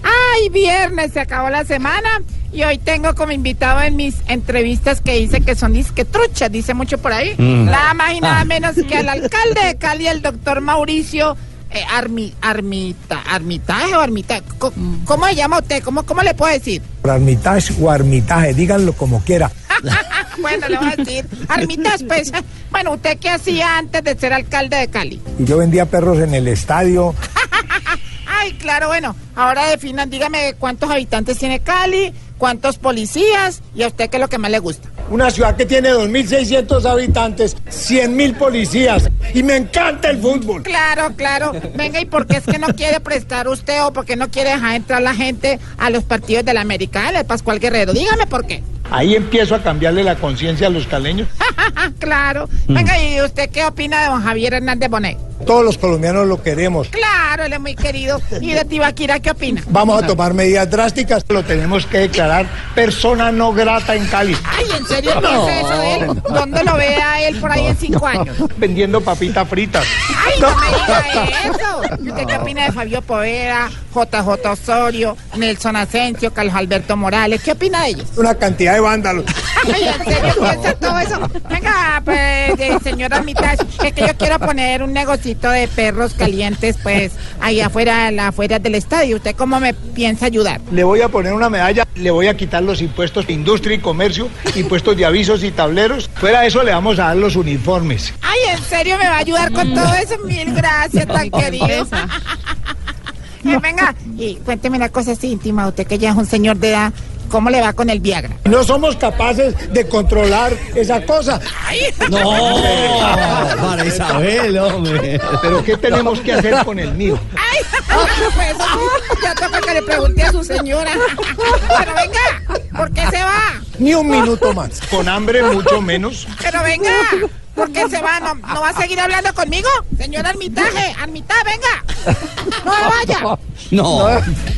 Ay, viernes, se acabó la semana y hoy tengo como invitado en mis entrevistas que dice que son disque truchas, dice mucho por ahí. Mm. Nada más y nada Ah. menos que al <laughs> alcalde de Cali, el doctor Mauricio eh, Armi, Armita, Armitaje o Armitaje. Co- ¿Cómo se llama usted? ¿Cómo, cómo le puedo decir? Armitage o armitaje, díganlo como quiera. <laughs> bueno, le voy a decir. Armitas, pues. Bueno, ¿usted qué hacía antes de ser alcalde de Cali? Y yo vendía perros en el estadio. <laughs> Ay, claro, bueno. Ahora definan, dígame cuántos habitantes tiene Cali, cuántos policías y a usted qué es lo que más le gusta. Una ciudad que tiene 2.600 habitantes, 100.000 policías. Y me encanta el fútbol. Claro, claro. Venga, ¿y por qué es que no quiere prestar usted o por qué no quiere dejar entrar la gente a los partidos de la América, el Pascual Guerrero? Dígame por qué. Ahí empiezo a cambiarle la conciencia a los caleños. <laughs> claro. Venga, ¿y usted qué opina de don Javier Hernández Bonet? Todos los colombianos lo queremos. Claro, él es muy querido. ¿Y de Tibaquira qué opina? Vamos a tomar medidas drásticas. Lo tenemos que declarar persona no grata en Cali. Ay, ¿en serio No. piensa eso de él? ¿Dónde lo ve a él por ahí en cinco años? Vendiendo papitas fritas. ¡Ay, no me diga eso! ¿Y usted qué opina de Fabio Poveda, JJ Osorio, Nelson Asensio, Carlos Alberto Morales? ¿Qué opina de ellos? Una cantidad de vándalos. Ay, ¿en serio piensa todo eso? Venga, pues, eh, señora Armitage, es que yo quiero poner un de perros calientes, pues, ahí afuera, la- afuera del estadio. ¿Usted cómo me piensa ayudar? Le voy a poner una medalla, le voy a quitar los impuestos de industria y comercio, impuestos de avisos y tableros. Fuera de eso le vamos a dar los uniformes. Ay, ¿en serio me va a ayudar con todo eso? Mil gracias, <laughs> tan querido. Eh, <laughs> venga, y cuénteme una cosa así íntima, usted que ya es un señor de edad, ¿cómo le va con el Viagra? No somos capaces de controlar esa cosa. No, <laughs> para Isabel, hombre. Pero ¿qué tenemos que hacer con el mío? Ay, pues, ya toca que le pregunte a su señora. Pero venga, ¿por qué se va? Ni un minuto más. Con hambre mucho menos. Pero venga, ¿por qué se va? ¿No, no va a seguir hablando conmigo? Señor Armitaje, Armitaje, venga. No vaya. No.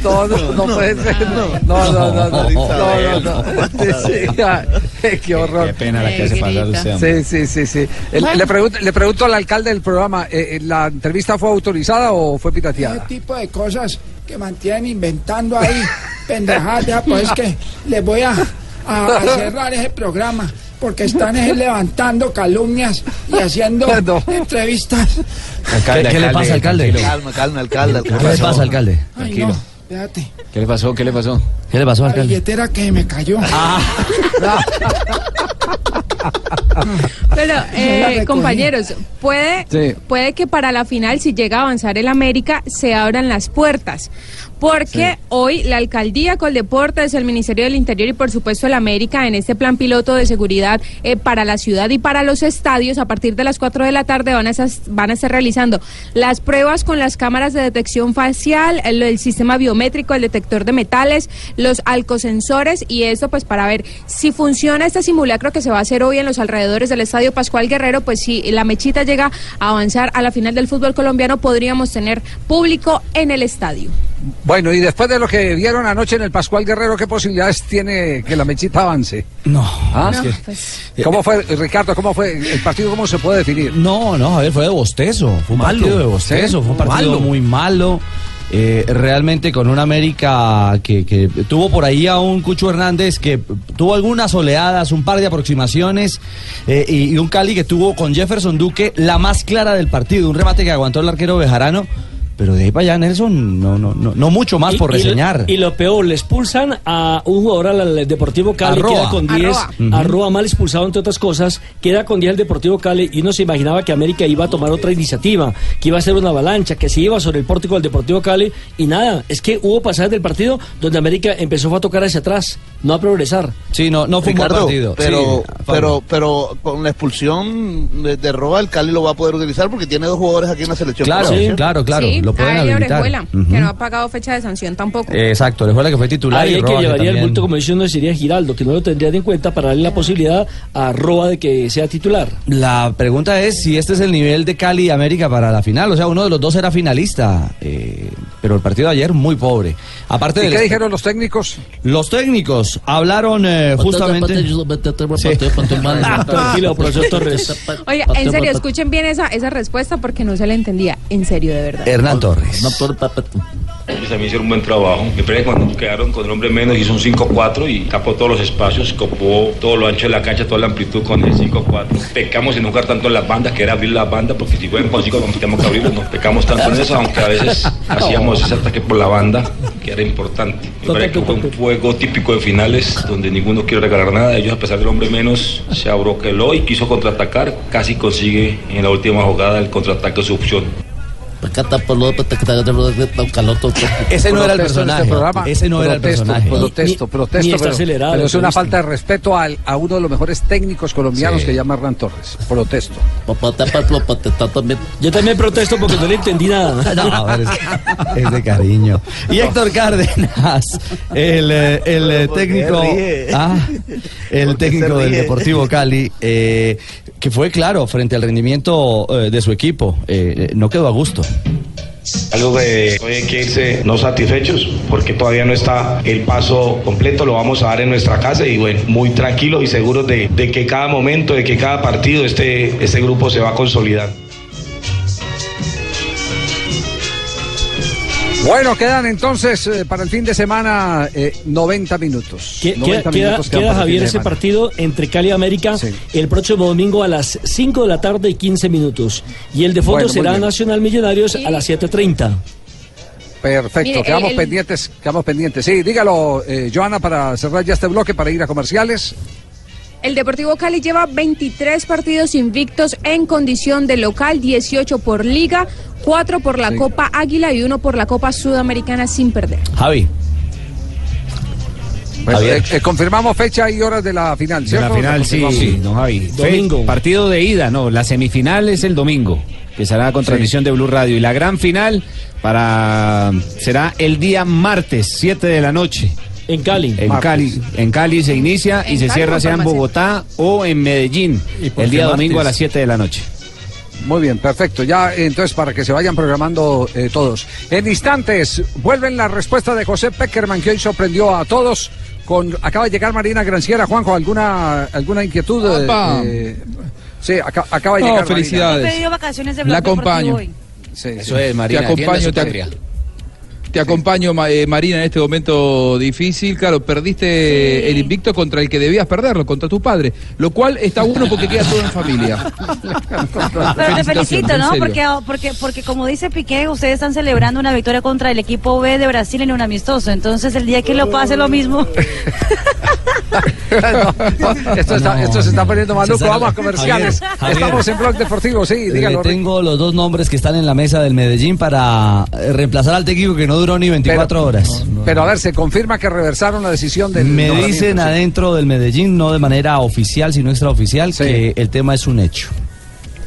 No, no, no puede ser. No, no, no, no. no, no, no, no. Sí, ay, Qué horror. Qué pena la que hace pasar usted. Sí, sí, sí, sí. Le, pregunto, le pregunto al alcalde del programa, eh, eh, ¿la entrevista fue autorizada o fue Ese pirateada? tipo de cosas que mantienen inventando ahí <laughs> pendejadas, pues es que les voy a cerrar ese programa porque están eh, levantando calumnias y haciendo <laughs> entrevistas. ¿Qué, qué le pasa, alcalde? Calma, calma, alcalde. ¿Qué le pasa, alcalde? Ay, no, espérate. ¿Qué le pasó? ¿Qué le pasó? ¿Qué le pasó, La alcalde? billetera que me cayó. <laughs> Pero, eh, compañeros, puede, Sí. puede que para la final, si llega a avanzar el América, se abran las puertas. Porque hoy la alcaldía Coldeportes, el Ministerio del Interior y por supuesto el América en este plan piloto de seguridad eh, para la ciudad y para los estadios a partir de las 4 de la tarde van a, esas- van a estar realizando las pruebas con las cámaras de detección facial, el, el sistema biométrico, el detector de metales, los alcosensores y esto pues para ver si funciona este simulacro que se va a hacer hoy en los alrededores del Estadio Pascual Guerrero, pues si la mechita llega a avanzar a la final del fútbol colombiano podríamos tener público en el estadio. Bueno, y después de lo que vieron anoche en el Pascual Guerrero, ¿qué posibilidades tiene que la mechita avance? No. ¿Ah? que- pues, ¿Cómo fue, Ricardo, cómo fue el partido, cómo se puede definir? No, no, Javier, fue de bostezo. Fue un Malo. partido de bostezo, Sí, fue un partido malo. muy malo. eh, realmente con un América que, que tuvo por ahí a un Cucho Hernández que tuvo algunas oleadas, un par de aproximaciones eh, y, y un Cali que tuvo con Jefferson Duque la más clara del partido, un remate que aguantó el arquero Bejarano. Pero de ahí para allá, Nelson, no, no, no, no mucho más Y- por y lo- reseñar. Y, lo peor, le expulsan a un jugador al, Deportivo Cali, Arroa. queda con 10, Arroa. Mal expulsado entre otras cosas, queda con 10 el Deportivo Cali y uno se imaginaba que América iba a tomar otra iniciativa, que iba a ser una avalancha, que se iba sobre el pórtico del Deportivo Cali y nada, es que hubo pasajes del partido donde América empezó a tocar hacia atrás no a progresar. Sí, no, no fue un buen partido. Pero, Sí, pero, pero con la expulsión de, de Roa, el Cali lo va a poder utilizar porque tiene dos jugadores aquí en la selección. Claro, claro, claro. sí, lo pueden habilitar. Orejuela, que no ha pagado fecha de sanción tampoco. Exacto, Orejuela que fue titular. Ahí y hay que llevaría el bulto, como dice uno, sería Giraldo, que no lo tendrían en cuenta para darle la posibilidad a Roa de que sea titular. La pregunta es si este es el nivel de Cali y América para la final. O sea, uno de los dos era finalista, eh, pero el partido de ayer muy pobre. Aparte ¿Y del qué dijeron los técnicos? Los técnicos hablaron eh, justamente. <laughs> Tranquilo, profesor Torres. Oiga, en serio, escuchen bien esa, esa respuesta porque no se le entendía. En serio, de verdad. Hernán Torres. Ellos también hicieron un buen trabajo. Me parece que cuando quedaron con el hombre menos hizo un 5-4 y tapó todos los espacios, copó todo lo ancho de la cancha, toda la amplitud con el 5-4. Pecamos en no jugar tanto en las bandas, que era abrir las bandas, porque si juegan con 5 tenemos que abrirlos. No pecamos tanto en eso, aunque a veces <laughs> hacíamos ese ataque por la banda, que era importante. Me parece que fue un juego típico de finales, donde ninguno quiere regalar nada. Ellos, a pesar del hombre menos, se abroqueló y quiso contraatacar. Casi consigue en la última jugada el contraataque su opción. <laughs> Ese no era el personaje. este programa. Ese no era el Protesto, personaje. Protesto, protesto. ni pero, acelerado pero el es una falta de respeto al- a uno de los mejores técnicos colombianos Sí. que llama Hernán Torres. Protesto. Yo también protesto porque no le entendí nada. <laughs> No, es, es de cariño. Y Héctor Cárdenas, el, eh, el eh, ¿por qué técnico, ah, el ¿Por qué se técnico del? Deportivo Cali, eh, que fue claro frente al rendimiento eh, de su equipo, eh, no quedó a gusto. Algo que hoy hay que irse no satisfechos porque todavía no está el paso completo, lo vamos a dar en nuestra casa y bueno, muy tranquilos y seguros de, de que cada momento, de que cada partido este, este grupo se va a consolidar. Bueno, quedan entonces eh, para el fin de semana eh, 90 minutos. Que- 90 Queda, minutos queda, Javier ese semana. partido entre Cali y América el próximo domingo a las 5 de la tarde y 15 minutos. Y el de fondo Bueno, será. Nacional Millonarios a las 7.30. Perfecto, Mire, quedamos el- pendientes, quedamos pendientes. Sí, dígalo, eh, Joana, para cerrar ya este bloque, para ir a comerciales. El Deportivo Cali lleva 23 partidos invictos en condición de local, 18 por liga, 4 por la Sí. Copa Águila y 1 por la Copa Sudamericana sin perder. Javi. Eh, eh, confirmamos fecha y horas de la final, De la final, sí, Javi. Domingo. Fe- partido de ida, no, la semifinal es el domingo, que será con Sí. transmisión de Blue Radio. Y la gran final para será el día martes, 7 de la noche. En Cali. En Martes. Cali, en Cali se inicia y ¿En se Cali cierra sea en? Bogotá o en Medellín. ¿Y por El día domingo a las 7 de la noche. Muy bien, perfecto. Ya entonces para que se vayan programando eh, todos. En instantes vuelven la respuesta de José Peckerman que hoy sorprendió a todos. Con acaba de llegar Marina Granciera. Juanjo, alguna alguna inquietud. Eh, eh, sí, aca- acaba de No, llegar. felicidades. He pedido vacaciones de La acompaño. hoy. Marina. Sí, sí. Eso es, Te Marina. atienda a acompaño, te. Te acompaño, eh, Marina, en este momento difícil. Claro, perdiste Sí. el invicto contra el que debías perderlo, contra tu padre. Lo cual está bueno porque queda todo en familia. <laughs> Pero te felicito, ¿no? Porque, porque, porque como dice Piqué, ustedes están celebrando una victoria contra el equipo B de Brasil en un amistoso. Entonces, el día que lo pase lo mismo. <laughs> No, <laughs> no, esto, está, No, esto se está poniendo maluco. Vamos a comerciales. Javier, Javier. Estamos en Blog Deportivo. Sí, dígalo. Tengo los dos nombres que están en la mesa del Medellín para eh, reemplazar al técnico que no duró ni 24 horas. Pero a ver, se confirma que reversaron la decisión del. Me dicen adentro del Medellín, no de manera oficial, sino extraoficial, Sí. que el tema es un hecho.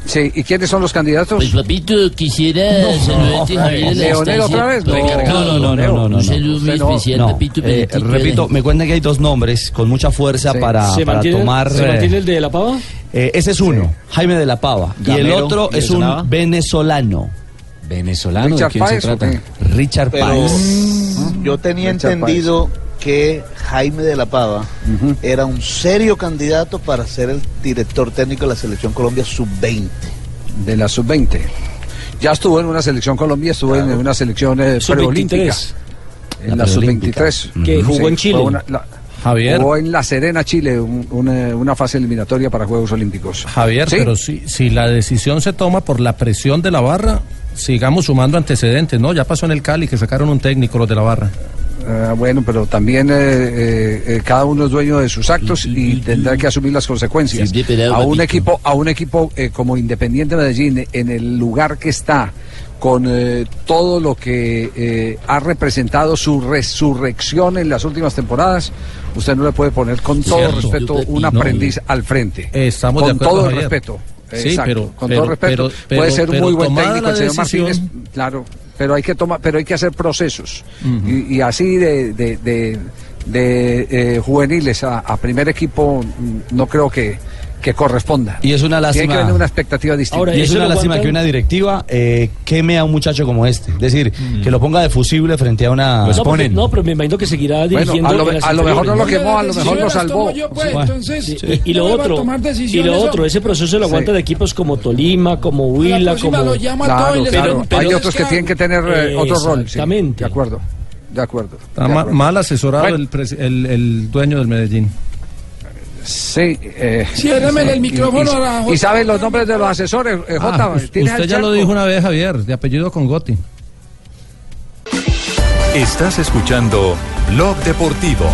Sí, ¿y quiénes son los candidatos? Pues papito, quisiera saludarte <laughs> Javier Leonel otra vez. No, no, no, no, no, no. Un saludo muy Usted no. especial, No, papito. eh, repito, me cuentan que hay dos nombres con mucha fuerza Sí. para, ¿Se, para mantiene, tomar. ¿Se eh, mantiene el de La Pava? eh, ese es uno, Jaime de la Pava. y el otro ¿le es un sonaba? venezolano, Venezolano, ¿de Richard quién se Páez, ¿o trata? Richard Páez. yo tenía Richard entendido que Jaime de la Pava era un serio candidato para ser el director técnico de la selección Colombia sub-20. De la sub-20. Ya estuvo en una selección Colombia, estuvo en una selección eh, preolímpica. Sub-23. En La la preolímpica. sub-23. Que jugó en Chile. fue una- la- Javier. Jugó en La Serena, Chile, un- una, una fase eliminatoria para Juegos Olímpicos. Javier, Sí. pero si, si la decisión se toma por la presión de la barra, sigamos sumando antecedentes, ¿no? Ya pasó en el Cali que sacaron un técnico los de la barra. Ah, bueno, pero también eh, eh, eh, cada uno es dueño de sus actos y tendrá que asumir las consecuencias. A un equipo, a un equipo eh, como Independiente Medellín, en el lugar que está, con eh, todo lo que eh, ha representado su resurrección en las últimas temporadas, usted no le puede poner con todo Cierto. respeto te- un no, aprendiz al frente. Estamos de con acuerdo, todo el Javier. respeto. Sí, Exacto, pero- con pero- todo respeto. pero- puede ser pero muy buen técnico el señor decisión- Martínez, claro, pero hay que tomar, pero hay que hacer procesos. Y, y así de, de, de- de, eh, juveniles a, a primer equipo mm, no creo que, que corresponda. Y es una Tiene lástima. que tener una expectativa distinta. y es una lástima que una directiva eh, queme a un muchacho como este. Es decir, que lo ponga de fusible frente a una. no, porque- no, pero me imagino que seguirá Bueno, dirigiendo. a lo- a lo mejor no lo quemó, a lo mejor lo salvó. Yo, pues, Sí. entonces, Sí, Y, y lo otro, y lo otro, ese proceso lo aguantan equipos como Tolima, como Huila, como lo llama Claro, todo y claro. pregunta, Hay ¿ustedes otros que tienen que tener eh, otro rol. sí. Exactamente. De acuerdo. De acuerdo. Está de acuerdo. mal asesorado Bueno. el, pres- el, el dueño del Medellín. Sí. Eh, el y- micrófono y- a la ¿Y, saben los nombres de los asesores, eh, Jota? Ah, us- ¿Tienes usted ya lo dijo una vez, Javier, de apellido con Gotti. Estás escuchando Blog Deportivo.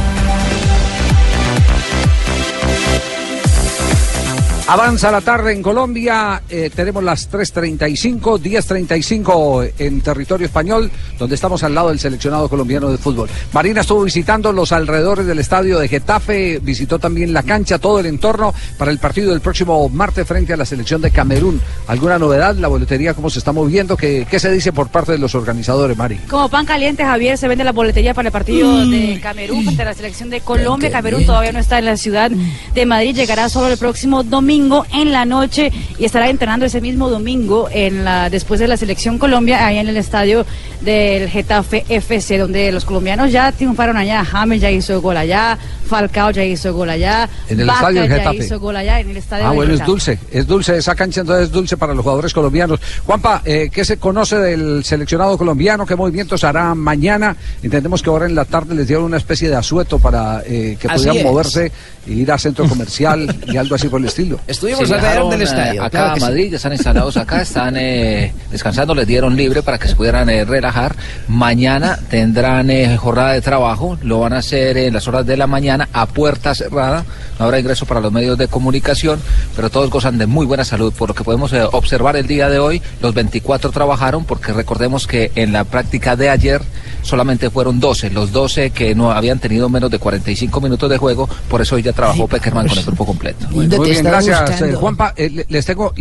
Avanza la tarde en Colombia, eh, tenemos las 3.35, 10.35 en territorio español, donde estamos al lado del seleccionado colombiano de fútbol. Marina estuvo visitando los alrededores del estadio de Getafe, visitó también la cancha, todo el entorno para el partido del próximo martes frente a la selección de Camerún. ¿Alguna novedad? ¿La boletería cómo se está moviendo? ¿Qué, qué se dice por parte de los organizadores, Mari? Como pan caliente, Javier, se vende la boletería para el partido de Camerún frente a la selección de Colombia. Camerún todavía no está en la ciudad de Madrid, llegará solo el próximo domingo en la noche y estará entrenando ese mismo domingo en la después de la selección Colombia, ahí en el estadio del Getafe FC, donde los colombianos ya triunfaron allá. James ya hizo gol allá, Falcao ya hizo gol allá, En el Vaca estadio del ya Getafe. hizo gol allá en el estadio Ah, bueno, es dulce, es dulce, esa cancha entonces es dulce para los jugadores colombianos. Juanpa, eh, ¿qué se conoce del seleccionado colombiano? ¿Qué movimientos hará mañana? Entendemos que ahora en la tarde les dieron una especie de asueto para eh, que Así pudieran es. moverse e ir al centro <laughs> comercial y algo así por el estilo. Estuvimos alrededor del viajaron, eh, estadio. acá claro a sí. Madrid, ya están instalados acá, están eh, descansando, les dieron libre para que se pudieran eh, relajar. Mañana tendrán eh, jornada de trabajo, lo van a hacer en las horas de la mañana a puerta cerrada, no habrá ingreso para los medios de comunicación, pero todos gozan de muy buena salud. Por lo que podemos eh, observar el día de hoy, los 24 trabajaron, porque recordemos que en la práctica de ayer solamente fueron 12, los 12 que no habían tenido menos de 45 minutos de juego, por eso hoy ya trabajó Peckerman con el grupo completo. Muy bien, gracias, buscando. eh, Juanpa. Eh, le- les tengo...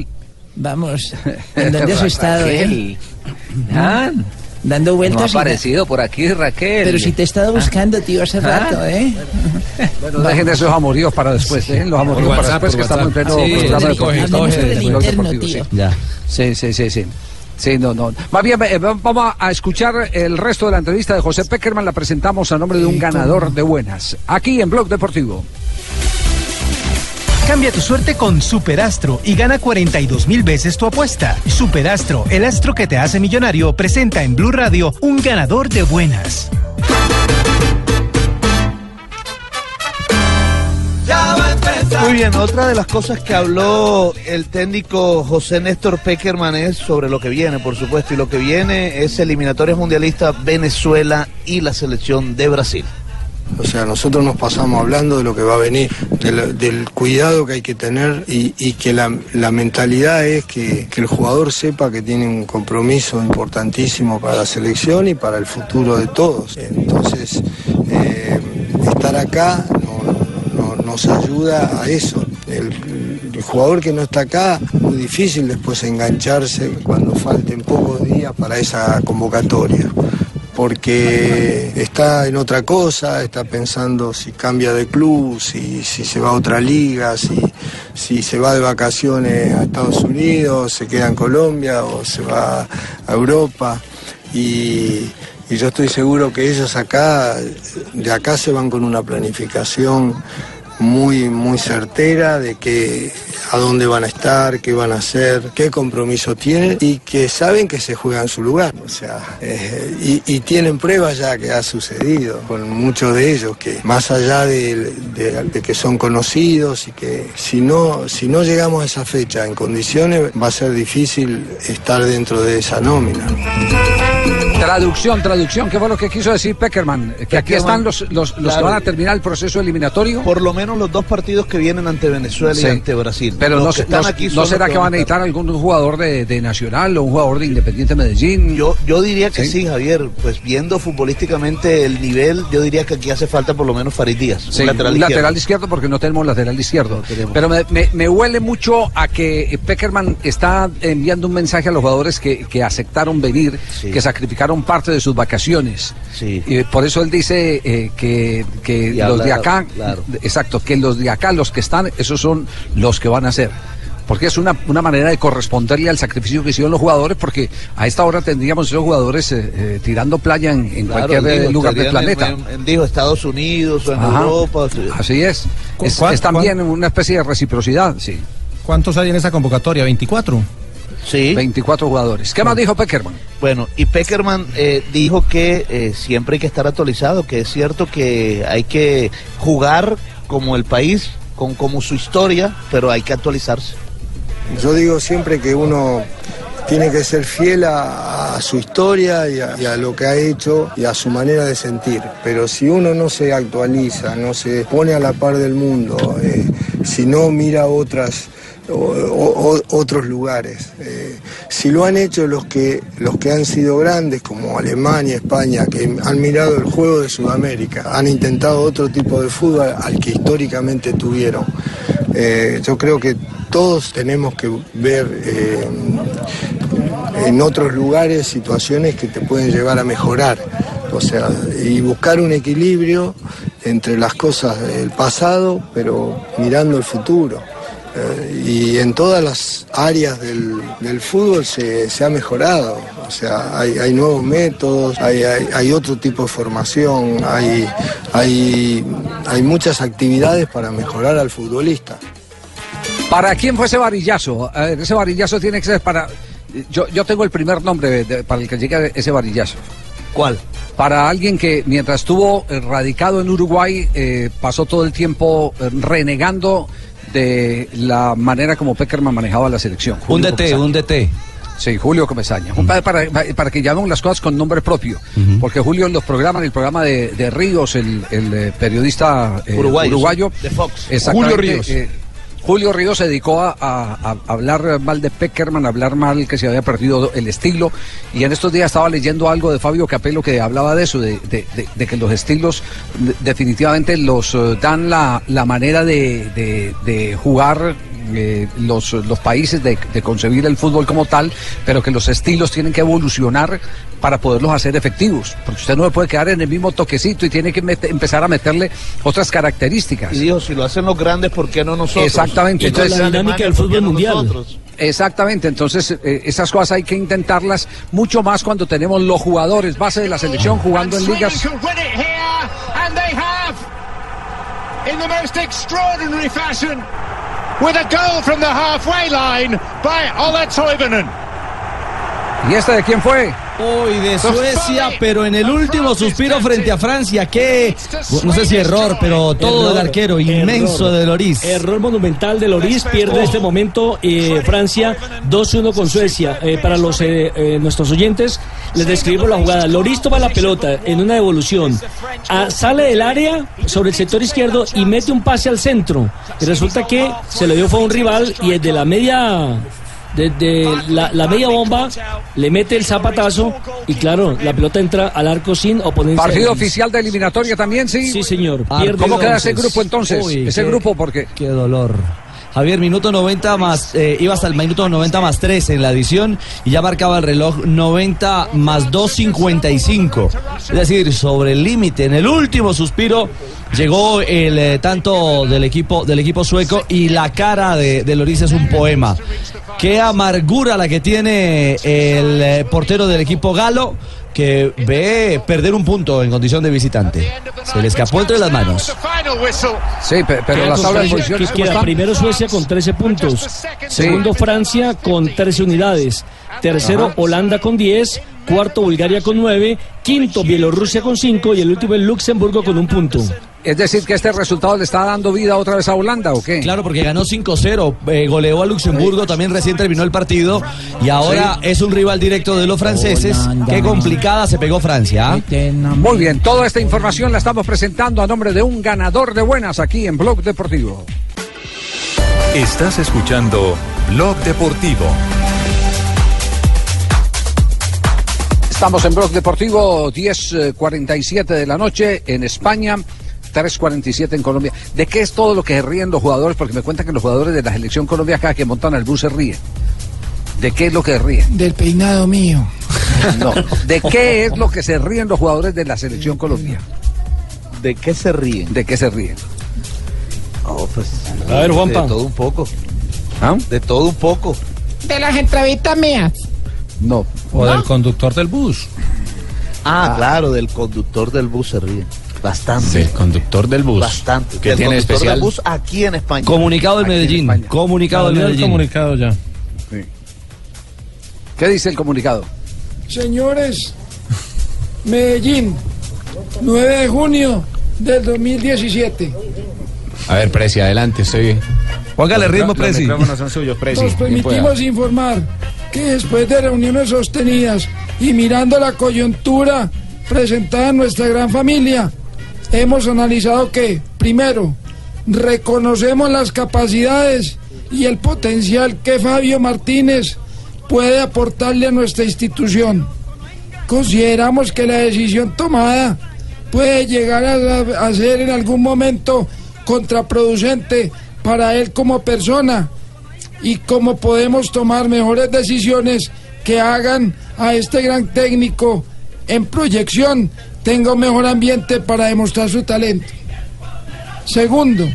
Vamos, <laughs> ¿en dónde has estado, Raquel. eh? Ah, Dando no ha vueltas. y na- aparecido por aquí, Raquel. Pero si te he estado buscando, tío, hace Ah. rato, ¿eh? <laughs> Bueno, dejen esos amoríos para después, dejen los amoríos para después, que estamos en pleno Sí, programa sí, sí. Ya. Sí, sí, sí, sí. Sí, no, no. Más bien, eh, vamos a escuchar el resto de la entrevista de José Peckerman. La presentamos a nombre de un ganador de buenas. Aquí en Blog Deportivo. Cambia tu suerte con Superastro y gana 42 mil veces tu apuesta. Superastro, el astro que te hace millonario, presenta en Blue Radio un ganador de buenas. Muy bien, otra de las cosas que habló el técnico José Néstor Peckerman es sobre lo que viene, por supuesto, y lo que viene es eliminatorias mundialistas Venezuela y la selección de Brasil. O sea, nosotros nos pasamos hablando de lo que va a venir, del, cuidado que hay que tener y, que la, mentalidad es que, el jugador sepa que tiene un compromiso importantísimo para la selección y para el futuro de todos. Entonces, eh, estar acá no- no- nos ayuda a eso. El, el jugador que no está acá, muy difícil después engancharse cuando falten pocos días para esa convocatoria porque está en otra cosa, está pensando si cambia de club, si, se va a otra liga, si, se va de vacaciones a Estados Unidos, se queda en Colombia o se va a Europa. Y yo estoy seguro que ellos acá, de acá se van con una planificación muy, muy certera de que a dónde van a estar, qué van a hacer, qué compromiso tienen y que saben que se juegan su lugar. O sea, eh, y, tienen pruebas ya que ha sucedido con muchos de ellos, que más allá de- de que son conocidos y que si no, si no llegamos a esa fecha en condiciones, va a ser difícil estar dentro de esa nómina. Traducción, traducción, ¿qué fue lo que quiso decir Peckerman? Que aquí están los, los, los que van a terminar el proceso eliminatorio. Por lo menos los dos partidos que vienen ante Venezuela Sí. y ante Brasil. Pero Los no, están no- aquí ¿no será que van a necesitar algún jugador de, de Nacional o un jugador de Independiente Medellín? Yo, yo diría que Sí. sí. Javier. Pues viendo futbolísticamente el nivel, yo diría que aquí hace falta por lo menos Farid Díaz. Sí, un lateral, un izquierdo. lateral izquierdo porque no tenemos lateral izquierdo. tenemos. Pero me, me- me huele mucho a que Peckerman está enviando un mensaje a los jugadores que, que aceptaron venir, que sacrificaron parte de sus vacaciones. Y por eso él dice eh, que, que los habla- de acá, claro. exacto, que los de acá, los que están, esos son los que van a ser. Porque es una, una manera de corresponderle al sacrificio que hicieron los jugadores, porque a esta hora tendríamos esos jugadores eh, eh, tirando playa en, en Claro, cualquier digo, lugar del planeta. en- en- digo, Estados Unidos o en Ajá. Europa. Así es. Es, ¿Cuál- es también una especie de reciprocidad, sí. ¿Cuántos hay en esa convocatoria? ¿24? Sí. 24 jugadores. ¿Qué más dijo Peckerman? Bueno, y Peckerman eh, dijo que eh, siempre hay que estar actualizado, que es cierto que hay que jugar como el país, con como su historia, pero hay que actualizarse. Yo digo siempre que uno tiene que ser fiel a, a su historia y a, y a lo que ha hecho y a su manera de sentir. Pero si uno no se actualiza, no se pone a la par del mundo, eh, si no mira otras o- o- otros lugares. eh, si lo han hecho los que, los que han sido grandes, como Alemania, España, que han mirado el juego de Sudamérica, han intentado otro tipo de fútbol al que históricamente tuvieron. Eh, yo creo que todos tenemos que ver eh, en otros lugares situaciones que te pueden llevar a mejorar. O sea, y buscar un equilibrio entre las cosas del pasado, pero mirando el futuro. Eh, y en todas las áreas del, del fútbol se, se ha mejorado. O sea, hay, hay nuevos métodos, hay, hay- hay otro tipo de formación, hay, hay, hay muchas actividades para mejorar al futbolista. ¿Para quién fue ese varillazo? Ver, ese varillazo tiene que ser para... Yo, yo tengo el primer nombre de- de- para el que llega ese varillazo. ¿Cuál? Para alguien que mientras estuvo radicado en Uruguay, eh, pasó todo el tiempo eh, renegando de la manera como Peckerman manejaba la selección. Un DT, Comesaña. un DT. Sí, Julio Comesaña. Para, para- para que llamemos las cosas con nombre propio. Porque Julio en los programas, el programa de, de Ríos, el, el, eh, periodista eh, Uruguayo, de Fox. Julio Ríos. eh, Julio Ríos se dedicó a, hablar mal de Peckerman, a hablar mal que se había perdido el estilo. Y en estos días estaba leyendo algo de Fabio Capello que hablaba de eso, de, que los estilos de- definitivamente los eh, dan la, manera de jugar eh, los, los países, de, de concebir el fútbol como tal, pero que los estilos tienen que evolucionar para poderlos hacer efectivos. Porque usted no le puede quedar en el mismo toquecito y tiene que empezar a meterle otras características. Y dijo, si lo hacen los grandes, ¿por qué no nosotros? Exactamente. Y Entonces, la dinámica del fútbol mundial. Exactamente, entonces eh, esas cosas hay que intentarlas mucho más cuando tenemos los jugadores base de la selección jugando en ligas. In the most extraordinary fashion, with a goal from the halfway line by Ola Toivonen. ¿Y esta de quién fue? Hoy de Suecia, pero en el último suspiro frente a Francia, que no sé si error, pero todo Error, el arquero inmenso error. de Loris. Error monumental de Loris, pierde en este momento eh, Francia 2-1 con Suecia. Eh, para los eh, eh, nuestros oyentes, les describimos la jugada. Loris toma la pelota en una devolución, Ah, sale del área sobre el sector izquierdo y mete un pase al centro. Y resulta que se le dio fue a un rival y desde la media desde la, la media bomba le mete el zapatazo y claro, la pelota entra al arco sin oponencia. Partido oficial de eliminatoria también, sí. Sí, señor. Ah, Pierde ¿Cómo queda ese grupo entonces? Uy, ese qué- grupo porque Qué dolor. Javier, minuto 90 más, eh, iba hasta el minuto 90 más 3 en la adición y ya marcaba el reloj 90 más 2.55. Es decir, sobre el límite, en el último suspiro, llegó el eh, tanto del equipo, del equipo sueco y la cara de, de Loris es un poema. Qué amargura la que tiene el eh, portero del equipo galo que ve perder un punto en condición de visitante. Se le escapó entre las manos. Sí, pe- pero las tablas de 13 posiciones que ¿cómo queda primero Suecia con 13 puntos, segundo Francia con 13 unidades, tercero Ajá. Holanda con 10, cuarto Bulgaria con 9, quinto Bielorrusia con 5 y el último es Luxemburgo con un punto. Es decir, que este resultado le está dando vida otra vez a Holanda, ¿o qué? Claro, porque ganó 5-0, eh, goleó a Luxemburgo, también recién terminó el partido y ahora es un rival directo de los franceses. Qué complicada se pegó Francia. ¿ah? Muy bien, toda esta información la estamos presentando a nombre de un ganador de buenas aquí en Blog Deportivo. Estás escuchando Blog Deportivo. Estamos en Blog Deportivo, 10.47 de la noche en España. 3.47 en Colombia. ¿De qué es todo lo que se ríen los jugadores? Porque me cuentan que los jugadores de la selección Colombia cada que montan al bus se ríen. ¿De qué es lo que se ríen? Del peinado mío. No. ¿De qué es lo que se ríen los jugadores de la selección Colombia? ¿De qué se ríen? ¿De qué se ríen? Oh, pues, A ver, Juanpa. De todo un poco. ¿Ah? De todo un poco. De las entrevistas mías. No. O del conductor del bus. Ah, claro, del conductor del bus se ríen. Bastante. Del conductor del bus. Bastante. ¿Qué del tiene conductor especial? del bus aquí en España. Comunicado en Medellín. Comunicado el Medellín. comunicado ya. ¿Qué dice el comunicado? Señores, Medellín, 9 de junio del 2017. A ver, Presi, adelante, estoy. Póngale ritmo, Los Presi. micrófonos son suyos, Presi. Nos Bien permitimos informar que después de reuniones sostenidas y mirando la coyuntura presentada en nuestra gran familia, hemos analizado que, primero, reconocemos las capacidades y el potencial que Fabio Martínez puede aportarle a nuestra institución. Consideramos que la decisión tomada puede llegar a, ser en algún momento contraproducente para él como persona y cómo podemos tomar mejores decisiones que hagan a este gran técnico en proyección tenga un mejor ambiente para demostrar su talento. Segundo,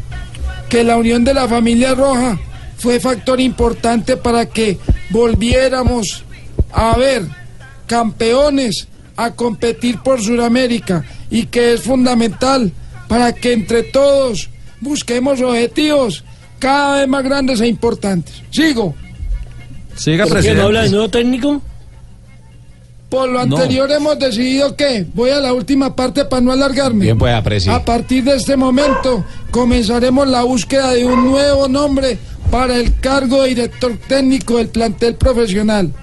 que la unión de la familia Roja fue factor importante para que volviéramos a ver campeones a competir por Sudamérica y que es fundamental para que entre todos busquemos objetivos cada vez más grandes e importantes. Sigo. Siga, ¿Por qué presidente. no habla del nuevo técnico? Por lo No. anterior hemos decidido que voy a la última parte para no alargarme. Bien pueda, Presi. A partir de este momento comenzaremos la búsqueda de un nuevo nombre para el cargo de director técnico del plantel profesional.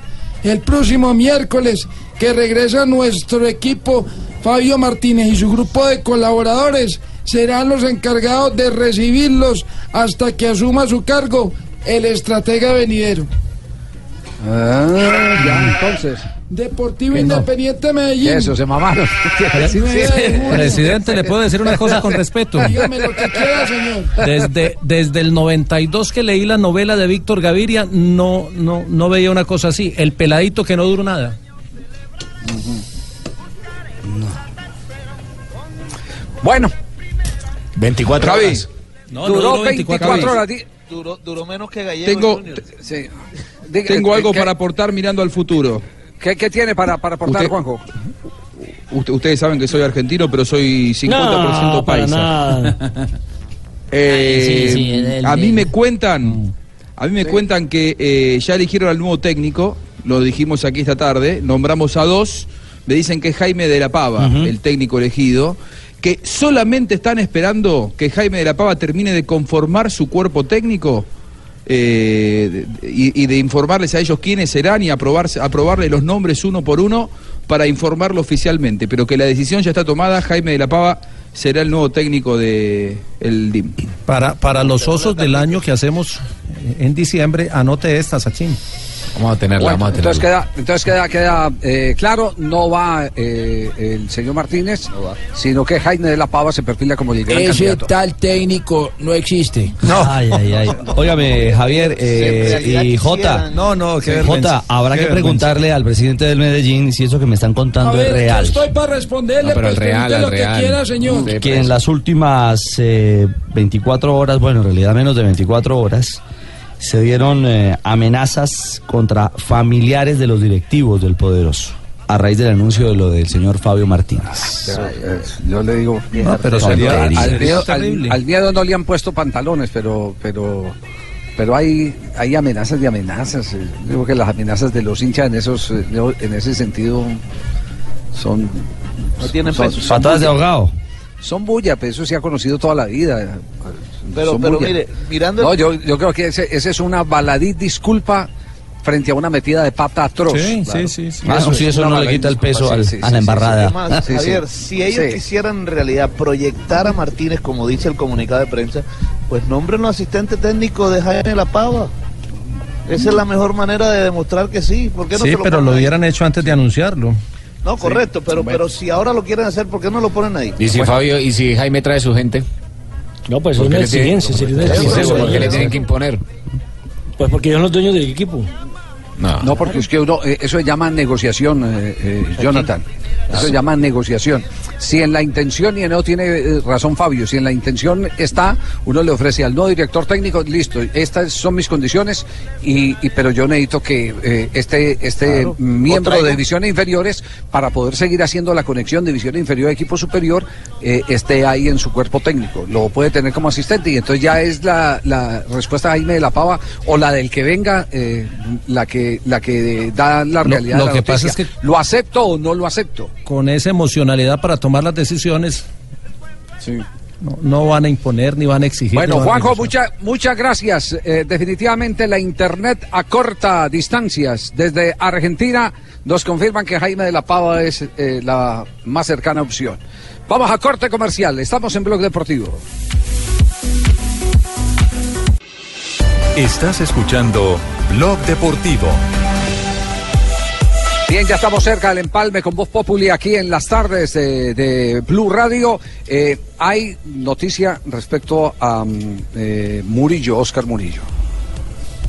El próximo miércoles que regresa nuestro equipo, Fabio Martínez y su grupo de colaboradores serán los encargados de recibirlos hasta que asuma su cargo el estratega venidero. Ah, ya, entonces. Deportivo Que no. Independiente Medellín. Eso, se mamaron. <laughs> Presidente, le puedo decir una cosa con <laughs> respeto. Dígame lo que quiera, señor. Desde, desde el 92 que leí la novela de Víctor Gaviria, no, no, no veía una cosa así. El peladito que no duró nada. Bueno, 24 Javi. horas. No, no duró duró 24, 24 horas. Duró, duró menos que Gallego. Tengo-. Sí. Tengo algo ¿qué- para aportar mirando al futuro. ¿Qué, qué tiene para, para aportar, Usted- Juanjo? Usted- ustedes saben que soy argentino, pero soy 50% No, para paisa. nada. <laughs> Eh, Sí, sí, el- a mí me cuentan, a mí me cuentan que eh, ya eligieron al nuevo técnico, lo dijimos aquí esta tarde, nombramos a dos, me dicen que es Jaime de la Pava, el técnico elegido, que solamente están esperando que Jaime de la Pava termine de conformar su cuerpo técnico eh, y, de informarles a ellos quiénes serán y aprobarse, aprobarle los nombres uno por uno para informarlo oficialmente, pero que la decisión ya está tomada, Jaime de la Pava será el nuevo técnico de el DIM. Para, para los osos del año que hacemos en diciembre, anote esta, Sachin. Vamos a tenerla, Bueno, vamos a entonces tenerla. queda, entonces queda, queda eh, claro, no va eh, el señor Martínez, sino que Jaime de la Pava se perfila como el gran Ese candidato. tal técnico no existe. <laughs> Ay, ay, ay. Óigame, Javier eh, y Jota. No, no, qué Jota, habrá Qué que vergüenza. preguntarle al presidente del Medellín si eso que me están contando ver, es yo real. estoy para responderle, No, pero pues el real, pregunte el lo que real. quiera, señor. Que en las últimas eh, 24 horas, bueno, en realidad menos de 24 horas, se dieron eh, amenazas contra familiares de los directivos del Poderoso, a raíz del anuncio de lo del señor Fabio Martínez. Eh, Yo le digo, No, pero No, sería, al- al miedo, al, terrible. al miedo no le han puesto pantalones, pero pero pero hay hay amenazas de amenazas. eh. Digo que las amenazas de los hinchas en esos eh, en ese sentido son No tienen son- Patadas de ahogado. Son bulla, pero eso se ha conocido toda la vida. Pero- pero mire, mirando el- yo, yo creo que ese, ese es una baladí disculpa frente a una metida de pata atroz. Sí, Claro. sí, sí, sí. Ah, Eso sí, eso no le quita el peso sí, al- sí, a la embarrada. sí. Además. Javier, si ellos Sí. quisieran en realidad proyectar a Martínez, como dice el comunicado de prensa, pues nombrenlo asistente técnico de Jaime La Pava. Esa es la mejor manera de demostrar que sí. ¿Por qué no Sí, se lo pero lo ahí? hubieran hecho antes de anunciarlo. No, correcto, pero, pero si ahora lo quieren hacer, ¿por qué no lo ponen ahí? Y si Bueno, Fabio, y si Jaime trae su gente. No, pues es ¿Por qué una exigencia, sería una ¿Por qué exigencia. ¿Por qué le tienen que imponer? Pues porque ellos son los dueños del equipo. No. No, porque es que uno, eh, eso se llama negociación, eh, eh, Jonathan. Eso se llama negociación. Si en la intención, y no tiene eh, razón Fabio, si en la intención está, uno le ofrece al nuevo director técnico, listo, estas son mis condiciones, y, y- pero yo necesito que eh, este, este Claro. miembro de divisiones inferiores, para poder seguir haciendo la conexión división inferior equipo superior, eh, esté ahí en su cuerpo técnico. Lo puede tener como asistente, y entonces ya es la, la respuesta de Jaime de la Pava o la del que venga eh, la que la que da la realidad lo de la que pasa es que- ¿Lo acepto o no lo acepto? Con esa emocionalidad para tomar las decisiones, no, no van a imponer ni van a exigir. Bueno, Juanjo, muchas gracias. Eh, definitivamente la Internet a corta distancias desde Argentina nos confirman que Jaime de la Pava es eh, la más cercana opción. Vamos a corte comercial. Estamos en Blog Deportivo. Estás escuchando Blog Deportivo. Bien, ya estamos cerca del empalme con Voz Populi aquí en las tardes de, de Blue Radio. Eh, hay noticia respecto a mm, eh, Murillo, Oscar Murillo.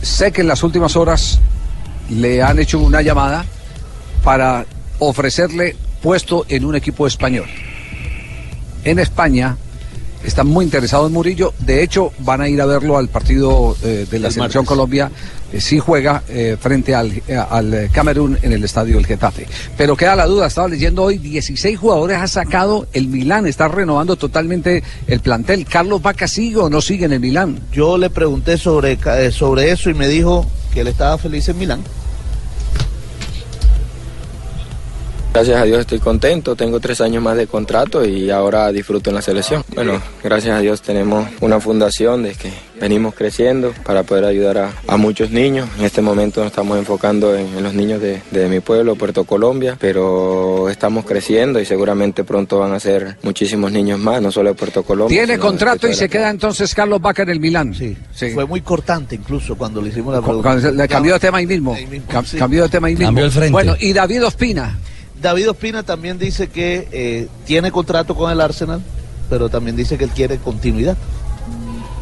Sé que en las últimas horas le han hecho una llamada para ofrecerle puesto en un equipo español. En España están muy interesados en Murillo. De hecho, van a ir a verlo al partido eh, de la El Selección martes. Colombia. eh, sí juega eh, frente al, al Camerún en el estadio del Getafe. Pero queda la duda, estaba leyendo hoy, 16 jugadores ha sacado el Milán, está renovando totalmente el plantel. ¿Carlos Vaca sigue o no sigue en el Milán? Yo le pregunté sobre, sobre eso y me dijo que él estaba feliz en Milán. Gracias a Dios estoy contento, tengo tres años más de contrato y ahora disfruto en la selección. Bueno, gracias a Dios tenemos una fundación de que venimos creciendo para poder ayudar a, a muchos niños. En este momento nos estamos enfocando en, en los niños de, de mi pueblo, Puerto Colombia, pero estamos creciendo y seguramente pronto van a ser muchísimos niños más, no solo de Puerto Colombia. Tiene contrato y se queda entonces Carlos Vaca en el Milán. Sí, Fue muy cortante incluso cuando le hicimos la pregunta. cuando se- le cambió de tema ahí mismo. Cam- sí. Cambió de tema ahí mismo. Cambió el frente. Bueno, y David Ospina. David Ospina también dice que eh, tiene contrato con el Arsenal, pero también dice que él quiere continuidad.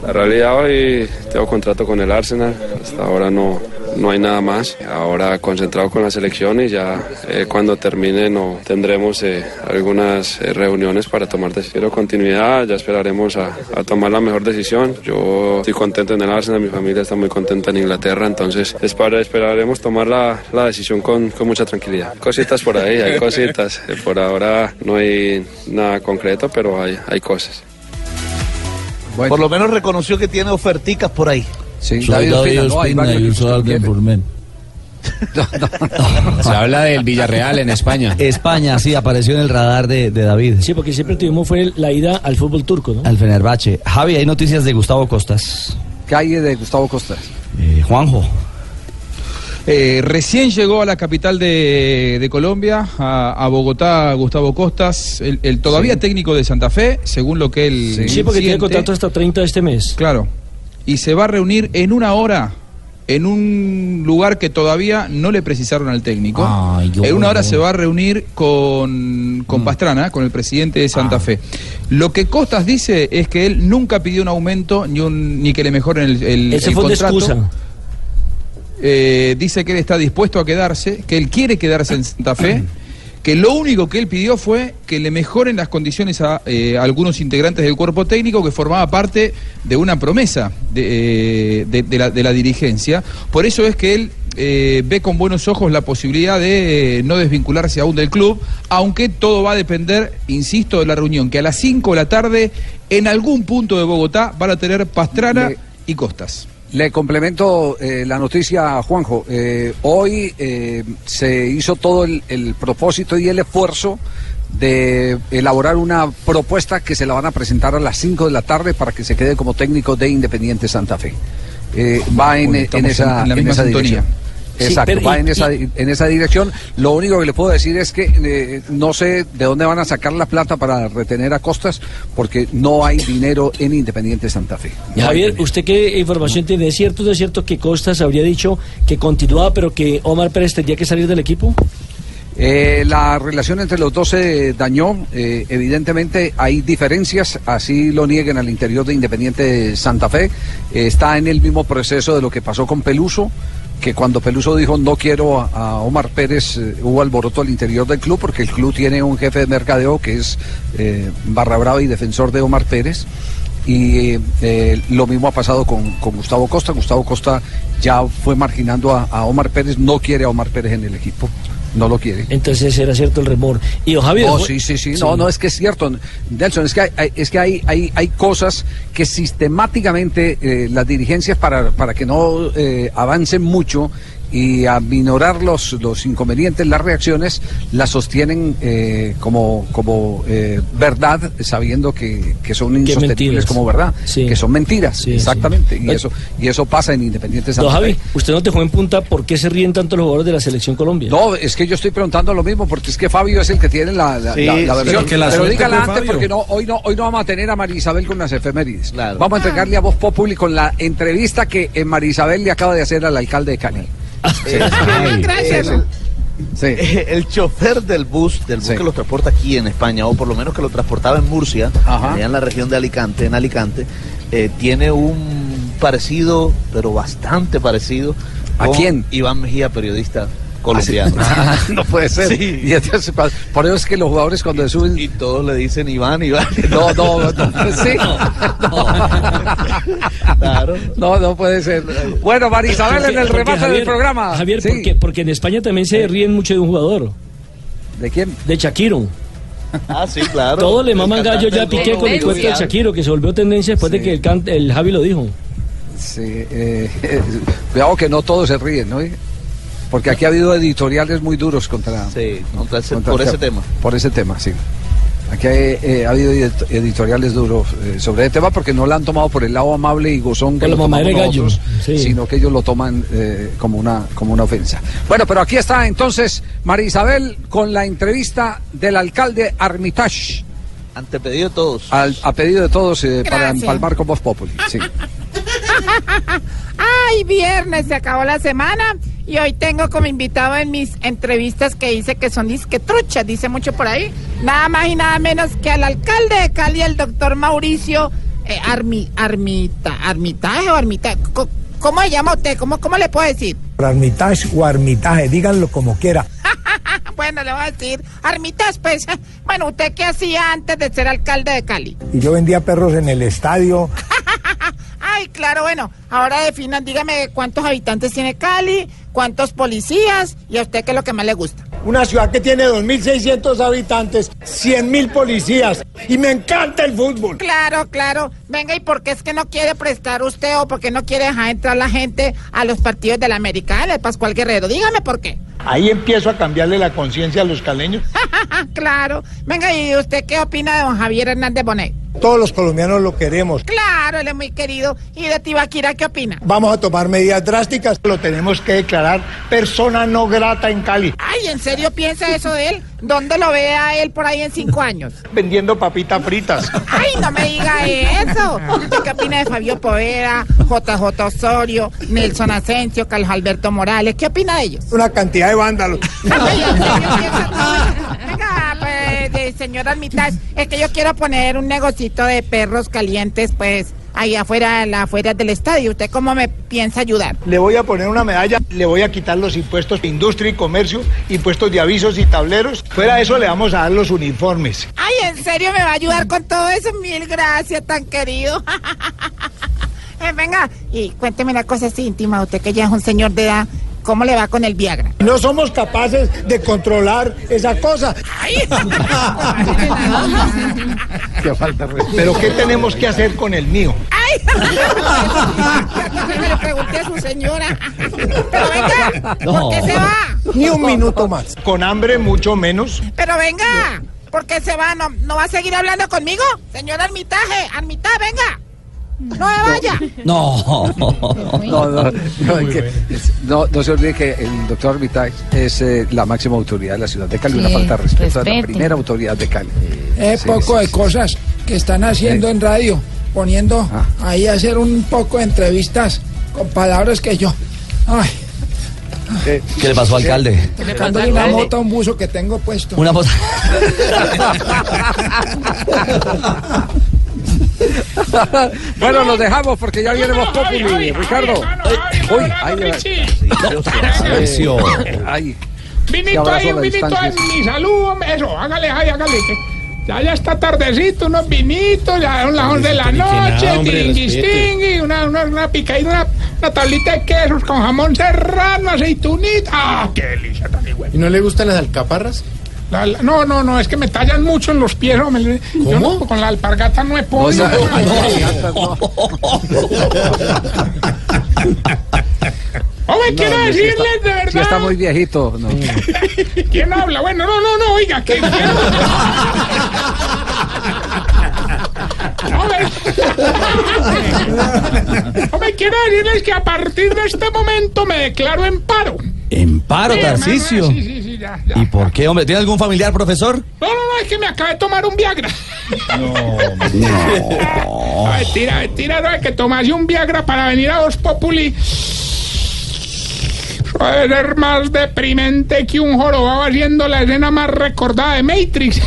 La realidad hoy tengo contrato con el Arsenal, hasta ahora no, no hay nada más. Ahora concentrado con la selección y ya eh, cuando termine no tendremos eh, algunas eh, reuniones para tomar decisiones. Continuidad, ya esperaremos a, tomar la mejor decisión. Yo estoy contento en el Arsenal, mi familia está muy contenta en Inglaterra, entonces espera- esperaremos tomar la, la decisión con, con mucha tranquilidad. Cositas por ahí, hay cositas. Por ahora no hay nada concreto, pero hay, hay cosas. Por lo menos reconoció que tiene oferticas por ahí. Sí, Soy David Ospina y uso alguien por men. Se habla del Villarreal en España. España, sí, apareció en el radar de, de David. Sí, porque siempre tuvimos fue la ida al fútbol turco, ¿no? Al Fenerbahce. Javi, hay noticias de Gustavo Costas. ¿Qué hay de Gustavo Costas? Eh, Juanjo. Eh, recién llegó a la capital de, de Colombia, a, a Bogotá, Gustavo Costas, el, el todavía técnico de Santa Fe, según lo que él. Sí, porque tiene contrato hasta 30 de este mes. Claro. Y se va a reunir en una hora en un lugar que todavía no le precisaron al técnico. Ay, yo- en una hora se va a reunir con, Mm. Pastrana, con el presidente de Santa Ah. Fe. Lo que Costas dice es que él nunca pidió un aumento ni, un, ni que le mejoren el, el, Ese el fue una contrato. excusa. Eh, dice que él está dispuesto a quedarse, que él quiere quedarse en Santa Fe, <clears throat> que lo único que él pidió fue que le mejoren las condiciones a eh, algunos integrantes del cuerpo técnico que formaba parte de una promesa de, eh, de- de la, de la dirigencia. Por eso es que él eh, ve con buenos ojos la posibilidad de eh, no desvincularse aún del club, aunque todo va a depender, insisto, de la reunión, que a las 5 de la tarde en algún punto de Bogotá van a tener Pastrana y Costas. Le complemento eh, la noticia a Juanjo. Eh, hoy eh, se hizo todo el, el propósito y el esfuerzo de elaborar una propuesta que se la van a presentar a las 5 de la tarde para que se quede como técnico de Independiente Santa Fe. Va en, esa, en la en misma esa sintonía. dirección. Exacto, va y- en, esa, y- en esa dirección. Lo único que le puedo decir es que eh, no sé de dónde van a sacar la plata para retener a Costas, porque no hay dinero en Independiente Santa Fe. No Javier, ¿usted qué información tiene? ¿Es cierto es cierto que Costas habría dicho que continuaba, pero que Omar Pérez tendría que salir del equipo? Eh, la relación entre los dos se dañó. eh, evidentemente hay diferencias, así lo nieguen al interior de Independiente Santa Fe. Eh, está en el mismo proceso de lo que pasó con Peluso, que cuando Peluso dijo no quiero a, Omar Pérez, eh, hubo alboroto al interior del club, porque el club tiene un jefe de mercadeo que es eh, barra brava y defensor de Omar Pérez. Y eh, lo mismo ha pasado con, Gustavo Costa. Gustavo Costa ya fue marginando a Omar Pérez, no quiere a Omar Pérez en el equipo, no lo quiere. Entonces era cierto el remor. Y don Javier. No, fue- sí, sí, sí, no, no, es que es cierto, Nelson, es que hay, hay- es que hay, hay, hay cosas que sistemáticamente eh, las dirigencias para, para que no eh, avancen mucho y aminorar los, los inconvenientes, las reacciones, las sostienen eh, como, como eh, verdad, sabiendo que, que son insostenibles como verdad, que son mentiras, exactamente, y eso y eso pasa en Independiente Santa Don Javi, usted no dejó en punta por qué se ríen tanto los jugadores de la selección Colombia. No, es que yo estoy preguntando lo mismo, porque es que Fabio es el que tiene la, la, Sí, la- la sí, versión. que la Pero suerte dígala antes, Fabio. porque no, hoy, no, hoy no vamos a tener a María Isabel con las efemérides. Vamos a entregarle a Voz Populi con la entrevista que eh, María Isabel le acaba de hacer al alcalde de Cali. Es <laughs> el, el chofer del bus, del bus Sí. que los transporta aquí en España, o por lo menos que lo transportaba en Murcia, allá en la región de Alicante, en Alicante, eh, tiene un parecido, pero bastante parecido. ¿A con quién? Iván Mejía, periodista colombiano. <laughs> no puede ser. Sí. Y entonces, pa- por eso es que los jugadores cuando se suben. Y todos le dicen Iván, Iván. <laughs> No, no, no. <laughs> Sí. Claro. No, no puede ser. Bueno, María Isabel en el Porque, remate Javier, del programa. Javier, Sí. porque, porque en España también se ríen mucho de un jugador. ¿De quién? De Shakiro. Ah, sí, claro. Todos le maman gallo ya Piqué con el cuento de Shakiro, que se volvió tendencia después de que el, can- el Javi lo dijo. Sí, eh, cuidado que no todos se ríen, ¿no? Porque aquí ha habido editoriales muy duros contra, Sí, contra ese- contra por ese tema. tema. Por ese tema, sí. Aquí eh, ha habido edit- editoriales duros eh, sobre el tema porque no lo han tomado por el lado amable y gozón que la lo tomamos nosotros, sí. sino que ellos lo toman eh, como, una, como una ofensa. Bueno, pero aquí está entonces María Isabel con la entrevista del alcalde Armitage. Ante pedido de todos. Al, a pedido de todos eh, para empalmar con Voz Populi. Sí. <laughs> <laughs> Ay, viernes, se acabó la semana y hoy tengo como invitado en mis entrevistas que dice que son disque truchas, dice mucho por ahí, nada más y nada menos que al alcalde de Cali, el doctor Mauricio eh, Armi, Armita, Armitaje o Armitaje, ¿cómo se llama usted? ¿Cómo, cómo le puedo decir? Armitage o Armitaje, díganlo como quiera. <laughs> Bueno, le voy a decir, Armitas, pues, <laughs> bueno, ¿usted qué hacía antes de ser alcalde de Cali? Y yo vendía perros en el estadio. Ay, claro, bueno, ahora definan, dígame cuántos habitantes tiene Cali, cuántos policías y a usted qué es lo que más le gusta. Una ciudad que tiene 2.600 habitantes, 100.000 policías. Y me encanta el fútbol. Claro, claro. Venga, ¿y por qué es que no quiere prestar usted o por qué no quiere dejar entrar la gente a los partidos de la América, de Pascual Guerrero? Dígame por qué. Ahí empiezo a cambiarle la conciencia a los caleños. <laughs> claro. Venga, ¿y usted qué opina de don Javier Hernández Bonet? Todos los colombianos lo queremos. Claro, él es muy querido. ¿Y de Tibaquira qué opina? Vamos a tomar medidas drásticas. Lo tenemos que declarar persona no grata en Cali. Ay, ¿en serio piensa eso de él? ¿Dónde lo ve a él por ahí en cinco años? Vendiendo papitas fritas. Ay, no me diga eso. ¿Usted qué opina de Fabio Poveda, JJ Osorio, Nelson Asensio, Carlos Alberto Morales? ¿Qué opina de ellos? Una cantidad de vándalos. Ay, ¿en serio piensa todo eso? Venga, pues, señora Armitage, es que yo quiero poner un negocito de perros calientes, pues, ahí afuera, afueras del estadio. ¿Usted cómo me piensa ayudar? Le voy a poner una medalla, le voy a quitar los impuestos de industria y comercio, impuestos de avisos y tableros. Fuera de eso le vamos a dar los uniformes. Ay, ¿en serio me va a ayudar con todo eso? Mil gracias, tan querido. <laughs> Eh, venga, y cuénteme una cosa así íntima, usted que ya es un señor de edad, ¿cómo le va con el Viagra? No somos capaces de controlar esa cosa. <laughs> Qué falta. Pero ¿qué tenemos que hacer con el mío? ¡Ay! <laughs> me le pregunté a su señora. Pero venga, ¿por qué se va? Ni un minuto más. Con hambre mucho menos. Pero venga, ¿Por qué se va? ¿No, no va a seguir hablando conmigo? Señor Armitaje, Armitaje, venga. No me vaya. No. <laughs> No, no, no, es que- no, no se olvide que el doctor Armitage es eh, la máxima autoridad de la ciudad de Cali. Sí, Una falta de respeto a la primera autoridad de Cali. Es Sí, poco sí, de sí. cosas que están haciendo en radio, poniendo ahí a hacer un poco de entrevistas con palabras que yo. Ay, ¿Qué le pasó, alcalde? sacándole una mota a un buzo que tengo puesto. Una foto. <laughs> <laughs> <laughs> bueno, los dejamos porque ya viene Voz Populi. Ricardo. Uy, ay, ay. Vinito ahí, un vinito en mi salud, hombre. Eso, hágale, ay, hágale. Ya, ya está tardecito, unos vinitos, ya son las 11 de la noche, hombre, tiringuistingui, una, una, una picadita, una, una tablita de quesos con jamón serrano, aceitunita. ¡Ah, qué delicia tan ¿Y no le gustan las alcaparras? No, no, no, es que me tallan mucho en los pies, hombre. Yo no, con la alpargata no he podido. alpargatas <laughs> Hombre, quiero No, no, decirles está- de verdad. Sí está muy viejito. No. <laughs> ¿Quién habla? Bueno, no, no, no, oiga, ¿quién? quién? <laughs> Hombre. Hombre, quiero decirles que a partir de este momento me declaro en paro. En paro, Sí, Sí, sí, sí, ya, ya. ¿Y por qué, hombre? ¿Tiene algún familiar, profesor? No, no, no, es que me acabé de tomar un Viagra. No. Ay, tira, tira, no, es que tomase un Viagra para venir a Voz Populi. Debe ser más deprimente que un jorobado haciendo la escena más recordada de Matrix.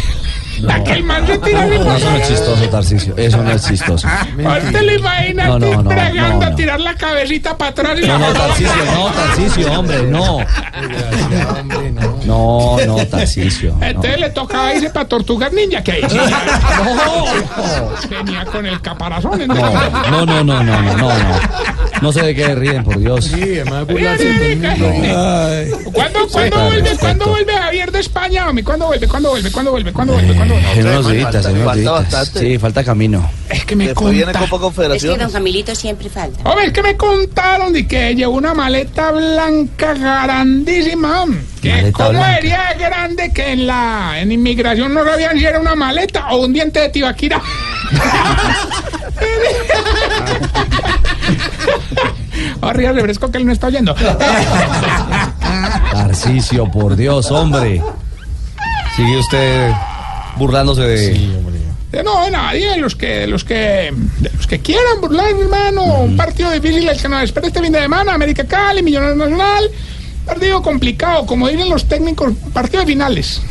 La que el man se tira así No, eso no es chistoso, Tarcisio. Eso no es chistoso. ¿Te lo imaginas No, no, no, entregando no, a no. tirar la cabecita para atrás y No, la no, acá? no, Tarcisio, hombre, no. No, no, Tarcisio. no. Entonces le tocaba irse para Tortugas Ninja, que ahí sí. Venía con el caparazón. No, no, no, no, no, no, no. No sé de qué ríen, por Dios. ¿Cuándo, ¿cuándo Falta de vuelve? ¿Cuándo vuelve Javier de España? ¿Cuándo vuelve? ¿Cuándo vuelve? ¿Cuándo vuelve? ¿Cuándo vuelve? ¿Cuándo vuelve? En unos días, en unos falta días. bastante. Sí, falta camino. Es que me Después viene conta- Copa Es que don Camilito siempre falta. Hombre, es que me contaron de que llevó una maleta blanca grandísima. Que Maleta blanca. sería grande que en la en inmigración no sabían si era una maleta o un diente de tibaquira. <laughs> Arriba refresco que él no está oyendo. Tarcisio, por Dios, hombre. Sigue usted burlándose de. De no, de nadie, de los que, los que, de los que quieran burlar, hermano. Un partido difícil el que nos espera este fin de semana, América Cali, Millonarios Nacional. Partido complicado, como dicen los técnicos, partidos finales.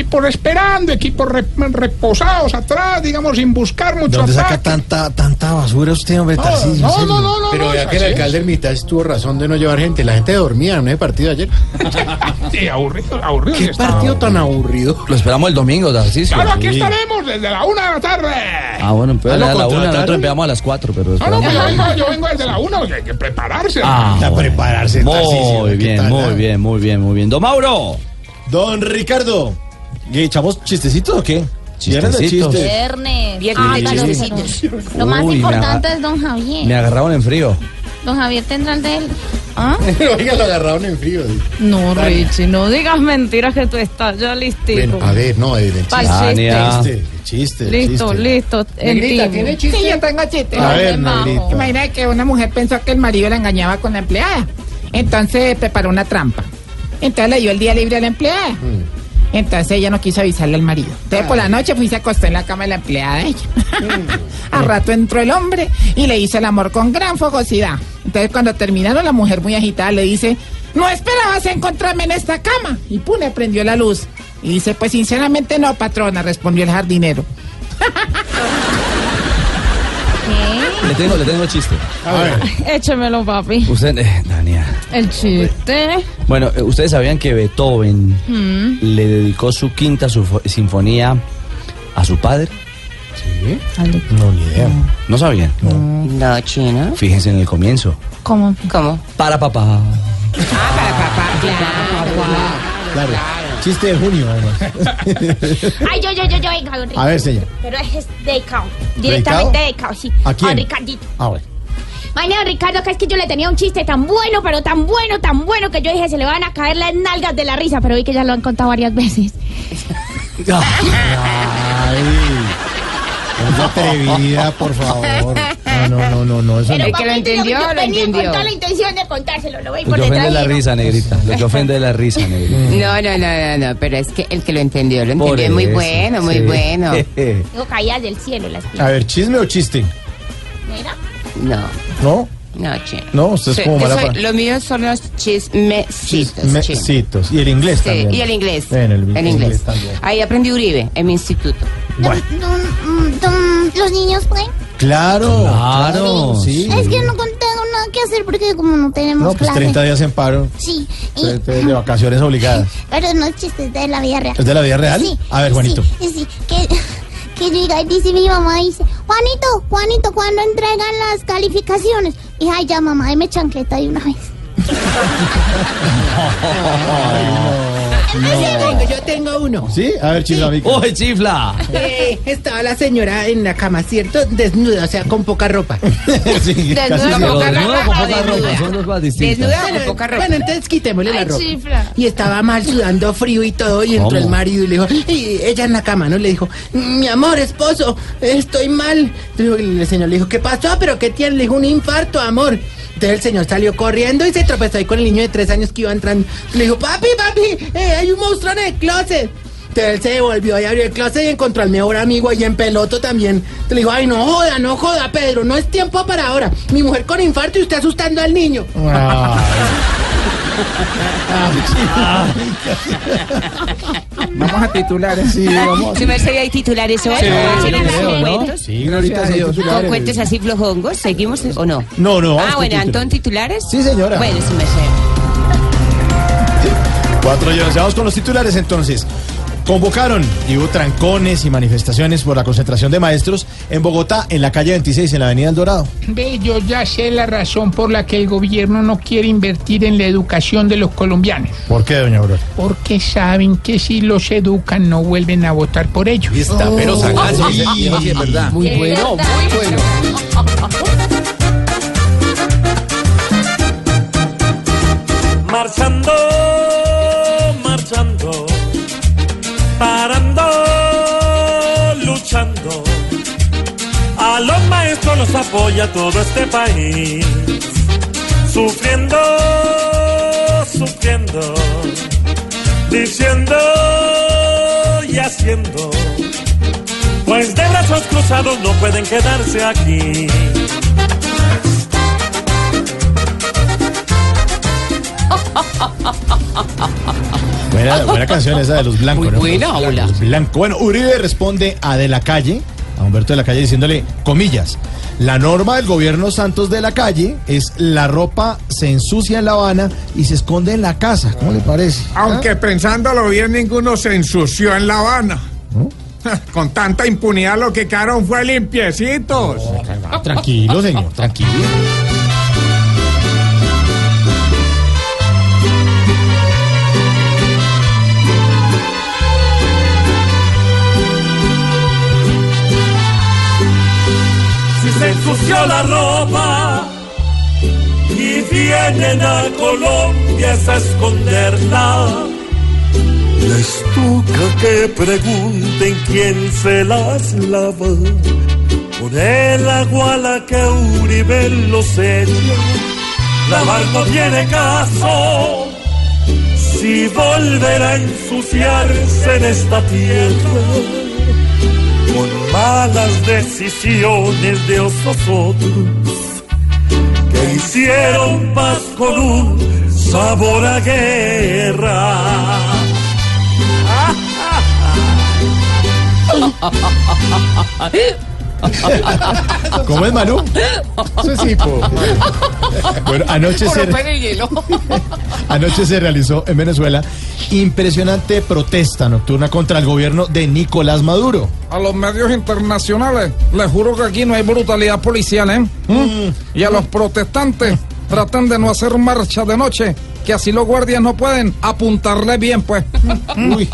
Equipos esperando, equipos re- reposados atrás, digamos, sin buscar ¿De mucho dónde saca ataque. tanta, tanta basura usted, hombre, No, no, no, no, no, Pero no, vea que el alcalde Hermitage tuvo razón de no llevar gente. La gente dormía en ese partido ayer. <laughs> Sí, aburrido, aburrido. ¿Qué partido tan aburrido? Lo esperamos el domingo, Tarcisio. Claro, aquí Sí. estaremos desde la una de la tarde. Ah, bueno, pues Ah, a ¿lo la una, nosotros empezamos a las cuatro, pero No, no, pues yo vengo, yo vengo desde la una, porque hay que prepararse. Ah, A bueno. prepararse, Muy ¿qué bien, tal, muy ah? bien, muy bien, muy bien. Don Mauro. Don Ricardo, ¿y echamos chistecitos o qué? ¿Vieron el Chistecitos. chiste? Viernes. Viernes de chistecitos. Ricardo. Lo más Uy, me importante aga- es don Javier. Me agarraron en frío. Don Javier tendrá el de él. ¿Ah? <laughs> Oiga, lo agarraron en frío. No, Richie, no digas mentiras que tú estás ya listito. Bueno, a ver, no, el Pa'l chiste. Tania. Chiste, chiste, listo, chiste. listo. Negrita. ¿tiene chiste? Sí, yo tengo chiste. A ver, Majo. Negrita. Imagina que una mujer pensó que el marido la engañaba con la empleada. Entonces preparó una trampa. Entonces le dio el día libre a la empleada. Entonces ella no quiso avisarle al marido. Entonces por la noche fui y se acostó en la cama de la empleada de ella. <laughs> Al rato entró el hombre y le hizo el amor con gran fogosidad. Entonces cuando terminaron la mujer muy agitada le dice, no esperabas encontrarme en esta cama. Y pum, le prendió la luz. Y dice, pues sinceramente no, patrona, respondió el jardinero. <laughs> Le tengo, le tengo el chiste. A ver, <laughs> Échemelo, papi. Usted, eh, Dania. El chiste. Bueno, eh, ustedes sabían que Beethoven Mm. le dedicó su quinta sinfonía a su padre. ¿sí? No, ni idea. ¿No sabían? No, chino. Fíjense en el comienzo. ¿Cómo? ¿Cómo? Para papá. Claro, chiste de junio, además. Ay, yo, yo, yo, yo, A ver, señor. Pero es dedicado. Directamente dedicado, sí. ¿A quién? Ricardito. A ver. Imagínate, Ricardo, que es que yo le tenía un chiste tan bueno, pero tan bueno, tan bueno, que yo dije, se le van a caer las nalgas de la risa, pero vi que ya lo han contado varias veces. <laughs> Ay, es atrevida, por favor. No, no, no, no, no. Eso Pero no. papito, entendió, yo lo venía entendió. con toda la intención de contárselo, lo voy Lo por que ofende detrás. es la risa, negrita. Lo que ofende es la risa, negrita. No, no, no, no, no, pero es que el que lo entendió, lo entendió. Es muy bueno, muy sí. bueno. <laughs> Digo, caídas del cielo las A ver, ¿chisme o chiste? Mira. No, ¿No? no, che. No, usted es Soy- como mala soy- para- Lo mío son los chismecitos. che. Mecitos. Y el inglés Sí, también. y el inglés. Bueno, el, el inglés. también. Ahí aprendí Uribe, en mi instituto. Bueno, ¿Los niños pueden? claro. Claro. Sí. Es que no tengo nada que hacer porque como no tenemos No, pues clase. 30 días en paro. Sí, y- De, de- de vacaciones <laughs> obligadas. pero no es chiste, es de la vida real. ¿Es de la vida real? Sí. A ver, Juanito. Sí, sí, que, que llega y dice mi mamá, dice, Juanito, Juanito, ¿cuándo entregan las calificaciones? Y ay, ya mamá, deme chancleta de una vez. <laughs> No. Yo tengo uno. ¿Sí? A ver, chifla, Vicky. ¡Oye, chifla! Eh, estaba la señora en la cama, ¿cierto? Desnuda, o sea, con poca ropa. <laughs> sí, Desnuda casi con sí. Poca desnudo ropa con poca desnuda. ropa, son dos cosas distintas. Desnuda con Bueno, poca ropa. bueno, entonces quitémosle la ropa. chifla. Y estaba mal sudando frío y todo, y entró ¿Cómo? el marido y le dijo, y ella en la cama, ¿no? Le dijo, mi amor, esposo, estoy mal. Entonces el señor le dijo, ¿qué pasó? ¿Pero qué tiene? Le dijo, un infarto, amor. Entonces el señor salió corriendo y se tropezó ahí con el niño de tres años que iba entrando. Le dijo, papi, papi, eh, hay un monstruo en el closet. Entonces él se devolvió y abrió el closet y encontró al mejor amigo ahí en peloto también. Le dijo, ay, no joda, no joda, Pedro, no es tiempo para ahora. Mi mujer con infarto y usted asustando al niño. Vamos a titulares. Sí, vamos. ¿Se me hace hay titulares hoy? Sí, ¿O serán yo así creo, ¿no? cuentos? Sí, ahorita ¿Con cuentos así flojongos? ¿Seguimos o no? No, no, vamos Ah, con bueno. Antón, titulares. Sí, señora. Bueno, sí me sé. Cuatro millones. Vamos con los titulares entonces. Convocaron y hubo trancones y manifestaciones por la concentración de maestros en Bogotá, en la calle 26, en la avenida El Dorado. Ve, yo ya sé la razón por la que el gobierno no quiere invertir en la educación de los colombianos. ¿Por qué, doña Aurora? Porque saben que si los educan no vuelven a votar por ellos. Está, pero sagaz, Oh. sí, sí, sí, es verdad. Muy bueno, muy bueno. Marchando, parando, luchando. A los maestros los apoya todo este país. Sufriendo, sufriendo, diciendo y haciendo. Pues de brazos cruzados no pueden quedarse aquí. <laughs> Buena, buena canción esa de los blancos. Muy ¿no? buena, Los hola. blancos, Blanco. Bueno, Uribe responde a De la Calle, a Humberto de la Calle, diciéndole, comillas, la norma del gobierno Santos de la Calle es la ropa se ensucia en La Habana y se esconde en la casa. ¿Cómo le parece? Aunque pensándolo bien, ninguno se ensució en La Habana. <laughs> Con tanta impunidad lo que quedaron fue limpiecitos. Tranquilo, señor, tranquilo. Ensució la ropa y vienen a Colombia a esconderla. Les toca que pregunten quién se las lava. Con el agua la que Uribe los echa, lavar no tiene caso. Si volverá a ensuciarse en esta tierra malas decisiones de otros que hicieron paz con un sabor a guerra. <laughs> <laughs> ¿Cómo es, Manu? Eso sí, po. Bueno, anoche se, <laughs> anoche se realizó en Venezuela impresionante protesta nocturna contra el gobierno de Nicolás Maduro. A los medios internacionales, les juro que aquí no hay brutalidad policial, ¿eh? ¿Mm? Y a los protestantes, traten de no hacer marcha de noche, que así los guardias no pueden apuntarle bien, pues. Uy.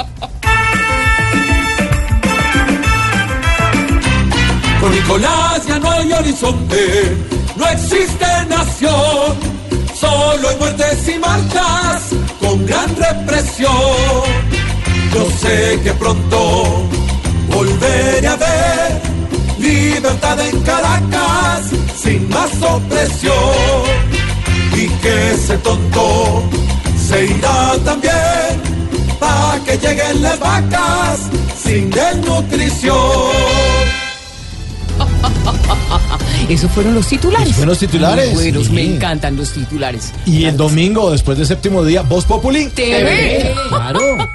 Nicolás ya no hay horizonte, no existe nación, solo hay muertes y marchas con gran represión. Yo sé que pronto volveré a ver libertad en Caracas sin más opresión y que ese tonto se irá también para que lleguen las vacas sin desnutrición. <laughs> Esos fueron los titulares. Esos fueron los titulares, Muy buenos, sí. me encantan los titulares. Y el domingo, después del séptimo día, Voz Populi. TV. Claro.